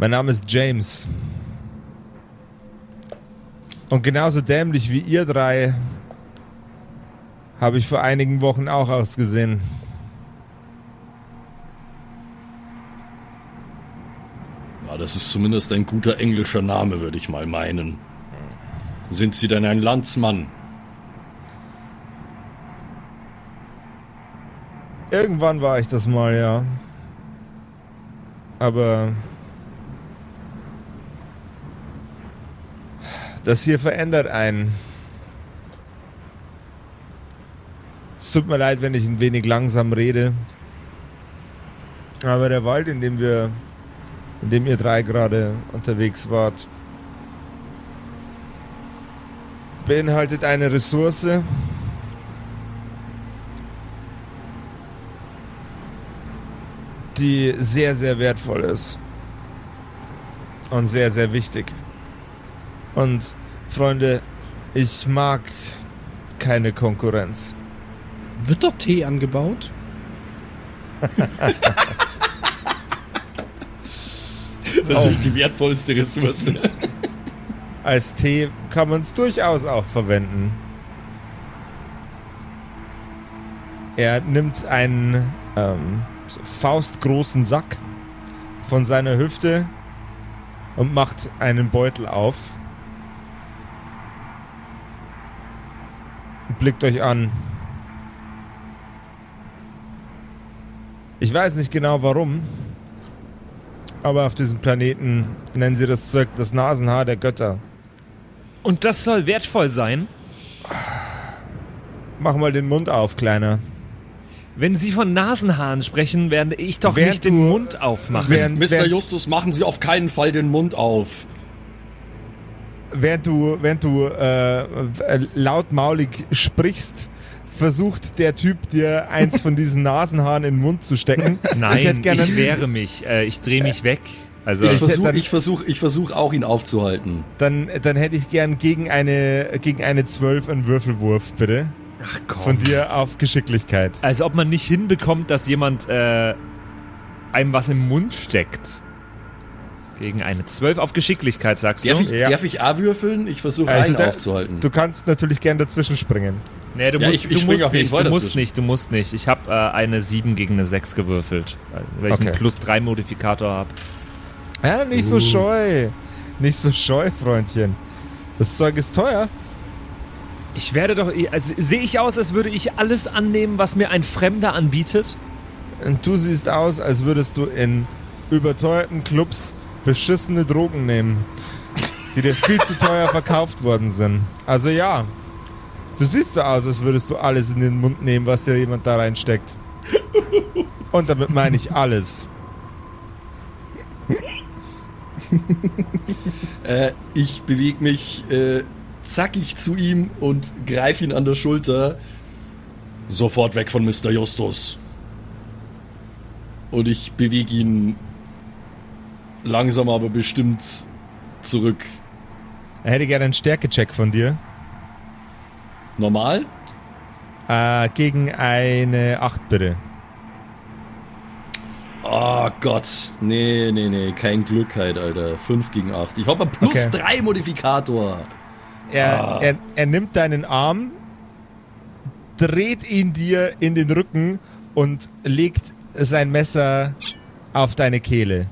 Mein Name ist James. Und genauso dämlich wie ihr drei habe ich vor einigen Wochen auch ausgesehen. Ja, das ist zumindest ein guter englischer Name, würde ich mal meinen. Sind Sie denn ein Landsmann? Irgendwann war ich das mal, ja. Aber das hier verändert einen. Es tut mir leid, wenn ich ein wenig langsam rede. Aber der Wald, in dem wir, in dem ihr drei gerade unterwegs wart, beinhaltet eine Ressource, die sehr, sehr wertvoll ist. Und sehr, sehr wichtig. Und Freunde, ich mag keine Konkurrenz. Wird doch Tee angebaut? Natürlich die wertvollste Ressource. [laughs] Als Tee kann man es durchaus auch verwenden. Er nimmt einen ähm, faustgroßen Sack von seiner Hüfte und macht einen Beutel auf. Blickt euch an. Ich weiß nicht genau warum, aber auf diesem Planeten nennen sie das Zeug das Nasenhaar der Götter. Und das soll wertvoll sein? Mach mal den Mund auf, Kleiner. Wenn Sie von Nasenhaaren sprechen, werde ich doch Während nicht den du- Mund aufmachen. Wer- Mr. wer- Justus, machen Sie auf keinen Fall den Mund auf. Während du, während du äh, äh, lautmaulig sprichst, versucht der Typ dir eins von diesen Nasenhaaren in den Mund zu stecken. [laughs] Nein, ich gerne ich wehre mich. Äh, ich drehe mich weg. Also, Ich versuche ich versuch, ich versuch auch, ihn aufzuhalten. dann, dann hätte ich gern gegen eine gegen eine 12 einen Würfelwurf, bitte. ach komm. Von dir auf Geschicklichkeit. Also ob man nicht hinbekommt, dass jemand äh, einem was im Mund steckt. Gegen eine 12 auf Geschicklichkeit, sagst Darf du? ich, Ja. darf ich A würfeln? Ich versuche Also einen der- aufzuhalten. Du kannst natürlich gern dazwischen springen. Nee, du Ja, musst, ich- ich du musst nicht, du musst nicht, du musst nicht. Ich habe äh, eine 7 gegen eine 6 gewürfelt, weil ich einen Okay. plus 3 Modifikator habe. Ja, nicht so scheu. Nicht so scheu, Freundchen. Das Zeug ist teuer. Ich werde doch, also sehe ich aus, als würde ich alles annehmen, was mir ein Fremder anbietet? Und du siehst aus, als würdest du in überteuerten Clubs beschissene Drogen nehmen, die dir viel zu teuer [laughs] verkauft worden sind. Also ja, du siehst so aus, als würdest du alles in den Mund nehmen, was dir jemand da reinsteckt. Und damit meine ich alles. Äh, ich bewege mich äh, zackig zu ihm und greife ihn an der Schulter. Sofort weg von Mr. Justus. Und ich bewege ihn langsam aber bestimmt zurück. Er hätte gerne einen Stärkecheck von dir. Normal? Äh, gegen eine 8 bitte. Oh Gott. Nee, nee, nee. Kein Glück halt, Alter. 5 gegen 8. Ich habe einen plus Okay. 3 Modifikator. Er, Ah. er, er nimmt deinen Arm dreht ihn dir in den Rücken und legt sein Messer auf deine Kehle.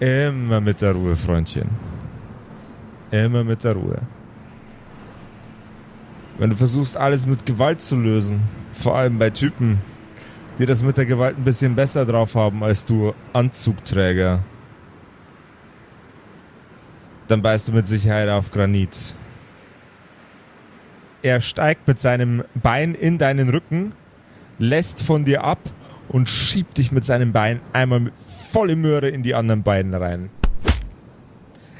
Immer mit der Ruhe, Freundchen. Immer mit der Ruhe. Wenn du versuchst, alles mit Gewalt zu lösen, vor allem bei Typen, die das mit der Gewalt ein bisschen besser drauf haben als du Anzugträger, dann beißt du mit Sicherheit auf Granit. Er steigt mit seinem Bein in deinen Rücken, lässt von dir ab und schiebt dich mit seinem Bein einmal mit volle Möhre in die anderen beiden rein.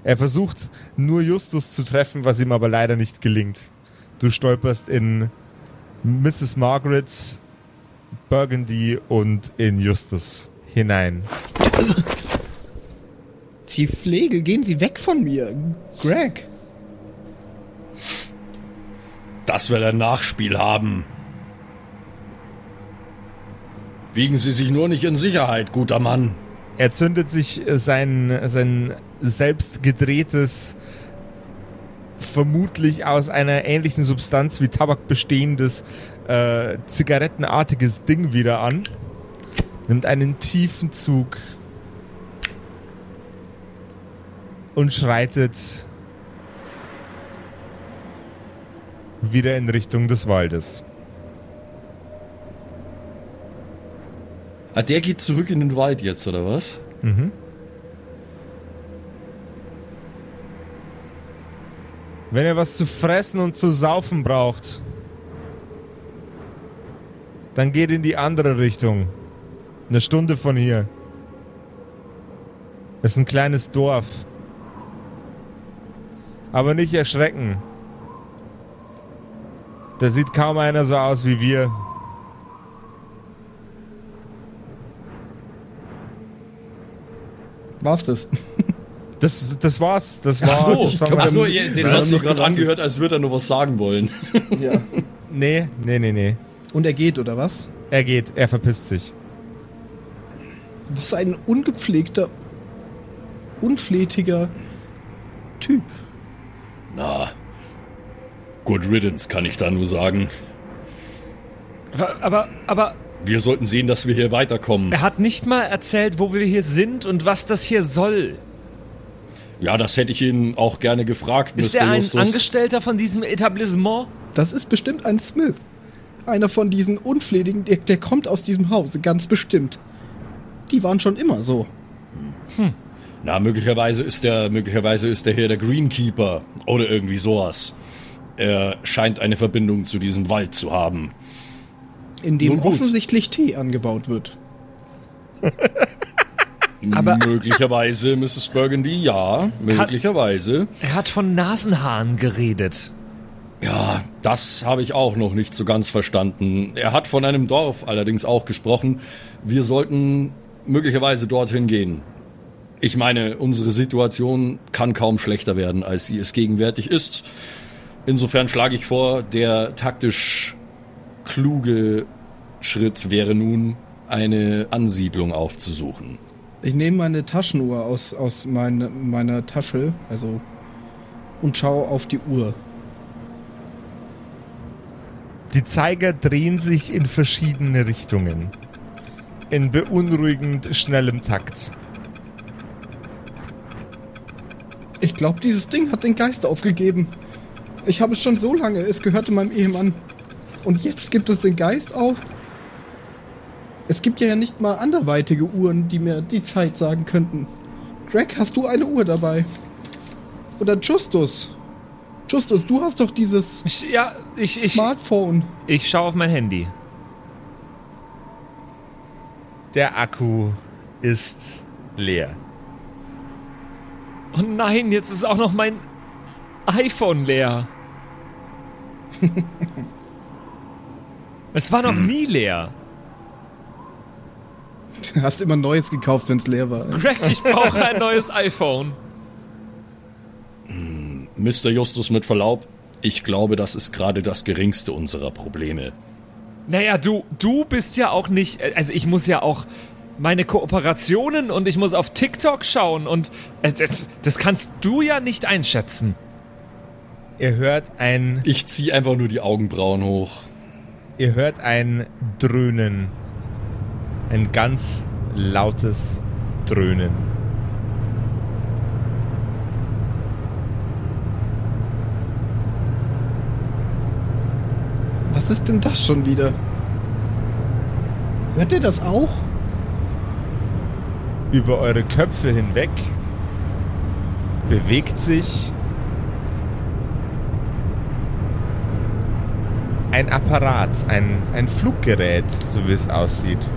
Er versucht nur Justus zu treffen, was ihm aber leider nicht gelingt. Du stolperst in Mrs. Margaret, Burgundy und in Justus hinein. Sie Pflege, gehen Sie weg von mir. Greg. Dass wir ein Nachspiel haben. Wiegen Sie sich nur nicht in Sicherheit, guter Mann. Er zündet sich äh, sein, sein selbst gedrehtes, vermutlich aus einer ähnlichen Substanz wie Tabak bestehendes, äh, zigarettenartiges Ding wieder an. Nimmt einen tiefen Zug und schreitet wieder in Richtung des Waldes. Ah, der geht zurück in den Wald jetzt, oder was? Wenn ihr was zu fressen und zu saufen braucht, dann geht in die andere Richtung. Eine Stunde von hier. Das ist ein kleines Dorf. Aber nicht erschrecken. Da sieht kaum einer so aus wie wir. War's das? [laughs] Das, das war's. Das war, Ach so, das war ach mein- so ja, das hat sich gerade angehört, als würde er nur was sagen wollen. [laughs] ja. Nee, nee, nee, nee. Und er geht, oder was? Er geht, er verpisst sich. Was ein ungepflegter, unflätiger Typ. Na, good riddance, kann ich da nur sagen. Aber, aber, aber Wir sollten sehen, dass wir hier weiterkommen. er hat nicht mal erzählt, wo wir hier sind und was das hier soll. Ja, das hätte ich ihn auch gerne gefragt, Ist Mr. er ein Justus. Angestellter von diesem Etablissement? Das ist bestimmt ein Smith. Einer von diesen Unflätigen, der, der kommt aus diesem Hause, ganz bestimmt. Die waren schon immer so. Na, möglicherweise ist der, möglicherweise ist der hier der Greenkeeper oder irgendwie sowas. Er scheint eine Verbindung zu diesem Wald zu haben. In dem offensichtlich Tee angebaut wird. [laughs] Aber- möglicherweise, Mrs. Burgundy, ja, möglicherweise. Er hat von Nasenhaaren geredet. Ja, das habe ich auch noch nicht so ganz verstanden. Er hat von einem Dorf allerdings auch gesprochen. Wir sollten möglicherweise dorthin gehen. Ich meine, unsere Situation kann kaum schlechter werden, als sie es gegenwärtig ist. Insofern schlage ich vor, der taktisch kluge Schritt wäre nun, eine Ansiedlung aufzusuchen. Ich nehme meine Taschenuhr aus, aus meine, meiner Tasche, also und schaue auf die Uhr. Die Zeiger drehen sich in verschiedene Richtungen. In beunruhigend schnellem Takt. Ich glaube, dieses Ding hat den Geist aufgegeben. Ich habe es schon so lange, es gehörte meinem Ehemann. Und jetzt gibt es den Geist auf? Es gibt ja nicht mal anderweitige Uhren, die mir die Zeit sagen könnten. Greg, hast du eine Uhr dabei? Oder Justus? Justus, du hast doch dieses Ich, ja, ich, ich, Smartphone. ich schaue auf mein Handy. Der Akku ist leer. Oh nein, jetzt ist auch noch mein iPhone leer. [laughs] es war noch nie leer. [laughs] Hast immer Neues gekauft, wenn es leer war. Greg, ich brauche ein neues iPhone. Mr. Justus mit Verlaub, ich glaube, das ist gerade das geringste unserer Probleme. Naja, du, du bist ja auch nicht. Also ich muss ja auch meine Kooperationen und ich muss auf TikTok schauen und äh, das, das kannst du ja nicht einschätzen. Ihr hört ein, Ich ziehe einfach nur die Augenbrauen hoch. Ihr hört ein Dröhnen. Ein ganz lautes Dröhnen. Was ist denn das schon wieder? Hört ihr das auch? Über eure Köpfe hinweg bewegt sich ein Apparat, ein, ein Fluggerät, so wie es aussieht.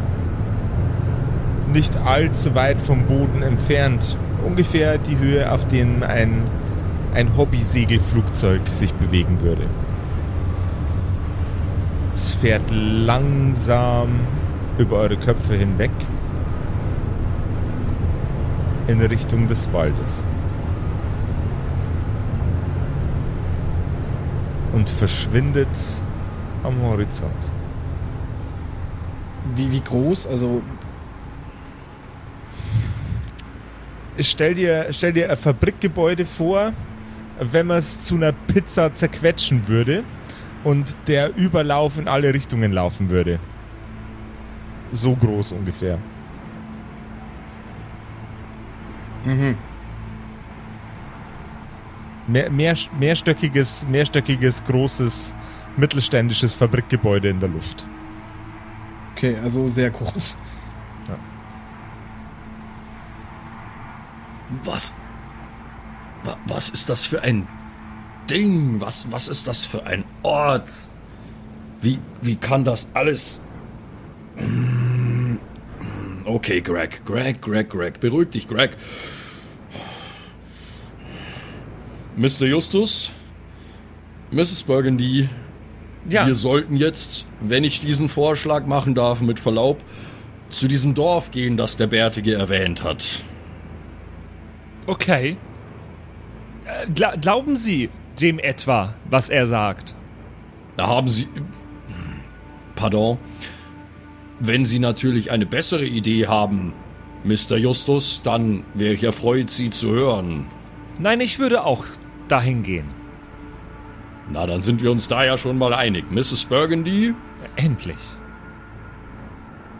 Nicht allzu weit vom Boden entfernt, ungefähr die Höhe, auf dem ein, ein Hobby-Segelflugzeug sich bewegen würde. Es fährt langsam über eure Köpfe hinweg in Richtung des Waldes. Und verschwindet am Horizont. Wie, wie groß? Also, Stell dir, stell dir ein Fabrikgebäude vor, wenn man es zu einer Pizza zerquetschen würde und der Überlauf in alle Richtungen laufen würde. So groß ungefähr. Mehr, mehr, mehrstöckiges, mehrstöckiges, großes, mittelständisches Fabrikgebäude in der Luft. okay, also sehr groß. Was? wa- Was ist das für ein Ding? Was, was ist das für ein Ort? Wie, wie kann das alles. Okay, Greg, Greg, Greg, Greg. Beruhig dich, Greg. Mr. Justus, Mrs. Burgundy, Ja, wir sollten jetzt, wenn ich diesen Vorschlag machen darf, mit Verlaub, zu diesem Dorf gehen, das der Bärtige erwähnt hat. okay. Äh, gla glauben Sie dem etwa, was er sagt? Da haben Sie. Pardon. Wenn Sie natürlich eine bessere Idee haben, Mr. Justus, dann wäre ich erfreut, Sie zu hören. Nein, ich würde auch dahin gehen. Na, dann sind wir uns da ja schon mal einig. Mrs. Burgundy? Endlich.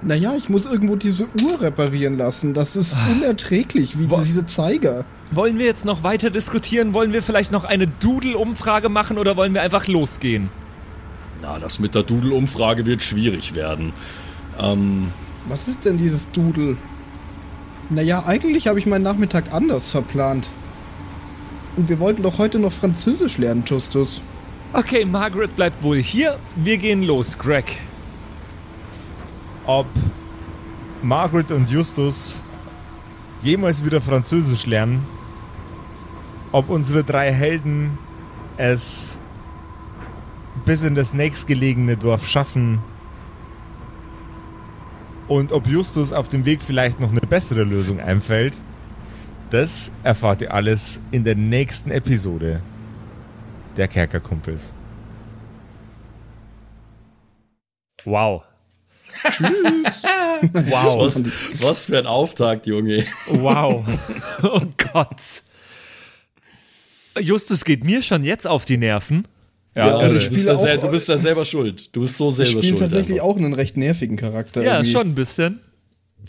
Naja, ich muss irgendwo diese Uhr reparieren lassen. Das ist unerträglich, wie diese Zeiger. Wollen wir jetzt noch weiter diskutieren? Wollen wir vielleicht noch eine Doodle-Umfrage machen oder wollen wir einfach losgehen? Na, das mit der Doodle-Umfrage wird schwierig werden. Ähm, Was ist denn dieses Dudel? Naja, eigentlich habe ich meinen Nachmittag anders verplant. Und wir wollten doch heute noch Französisch lernen, Justus. Okay, Margaret bleibt wohl hier. Wir gehen los, Greg. ob Margaret und Justus jemals wieder Französisch lernen, ob unsere drei Helden es bis in das nächstgelegene Dorf schaffen und ob Justus auf dem Weg vielleicht noch eine bessere Lösung einfällt, das erfahrt ihr alles in der nächsten Episode der Kerkerkumpels. Wow. [laughs] wow. was, was für ein Auftakt, Junge. Wow. [laughs] Oh Gott. Justus geht mir schon jetzt auf die Nerven. Ja, und du, ich bist spiele auch- du bist da selber schuld. Du bist so Ich selber spiele schuld. tatsächlich einfach. auch einen recht nervigen Charakter. Ja, irgendwie. schon ein bisschen.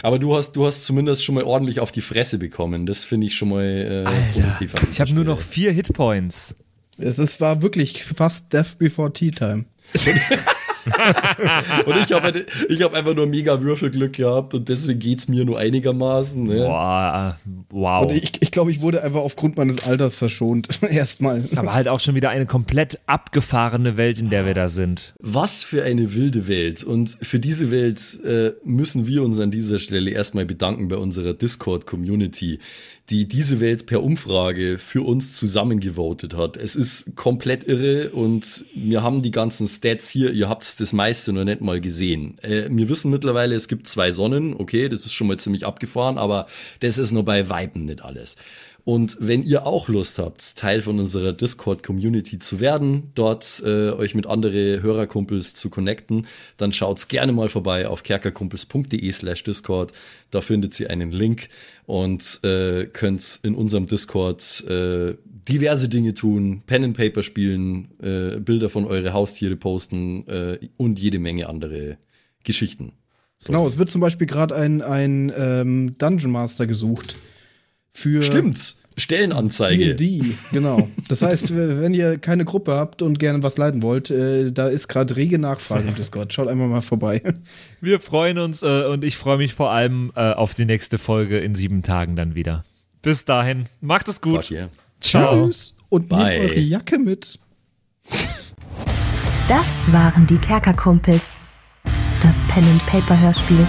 Aber du hast, du hast zumindest schon mal ordentlich auf die Fresse bekommen. Das finde ich schon mal äh, positiv. an Ich habe nur noch vier Hitpoints. Es, es war wirklich fast Death Before Tea Time. [laughs] Und ich habe ich hab einfach nur mega Würfelglück gehabt und deswegen geht's mir nur einigermaßen. Ne? Boah, wow. Und ich, ich glaube, ich wurde einfach aufgrund meines Alters verschont. [laughs] Erstmal. Aber halt auch schon wieder eine komplett abgefahrene Welt, in der wir da sind. Was für eine wilde Welt. Und für diese Welt äh, müssen wir uns an dieser Stelle erstmal bedanken bei unserer Discord-Community, die diese Welt per Umfrage für uns zusammengevotet hat. Es ist komplett irre und wir haben die ganzen Stats hier. Ihr habt das meiste noch nicht mal gesehen. Äh, wir wissen mittlerweile, es gibt zwei Sonnen. Okay, das ist schon mal ziemlich abgefahren, aber das ist nur bei Weiben nicht alles. Und wenn ihr auch Lust habt, Teil von unserer Discord-Community zu werden, dort äh, euch mit andere Hörerkumpels zu connecten, dann schaut's gerne mal vorbei auf kerkerkumpels.de slash Discord. Da findet ihr einen Link und äh, könnt in unserem Discord äh, diverse Dinge tun, Pen and Paper spielen, äh, Bilder von eure Haustiere posten äh, und jede Menge andere Geschichten. So. Genau, es wird zum Beispiel gerade ein, ein ähm, Dungeon Master gesucht. Für Stimmt, Stellenanzeige. D&D, genau. Das heißt, wenn ihr keine Gruppe habt und gerne was leiten wollt, äh, da ist gerade rege Nachfrage im Discord. Schaut einfach mal vorbei. Wir freuen uns äh, und ich freue mich vor allem äh, auf die nächste Folge in sieben Tagen dann wieder. Bis dahin, macht es gut. Yeah. Ciao. Tschüss und Bye. nehmt eure Jacke mit. Das waren die Kerkerkumpels. Das Pen and Paper Hörspiel.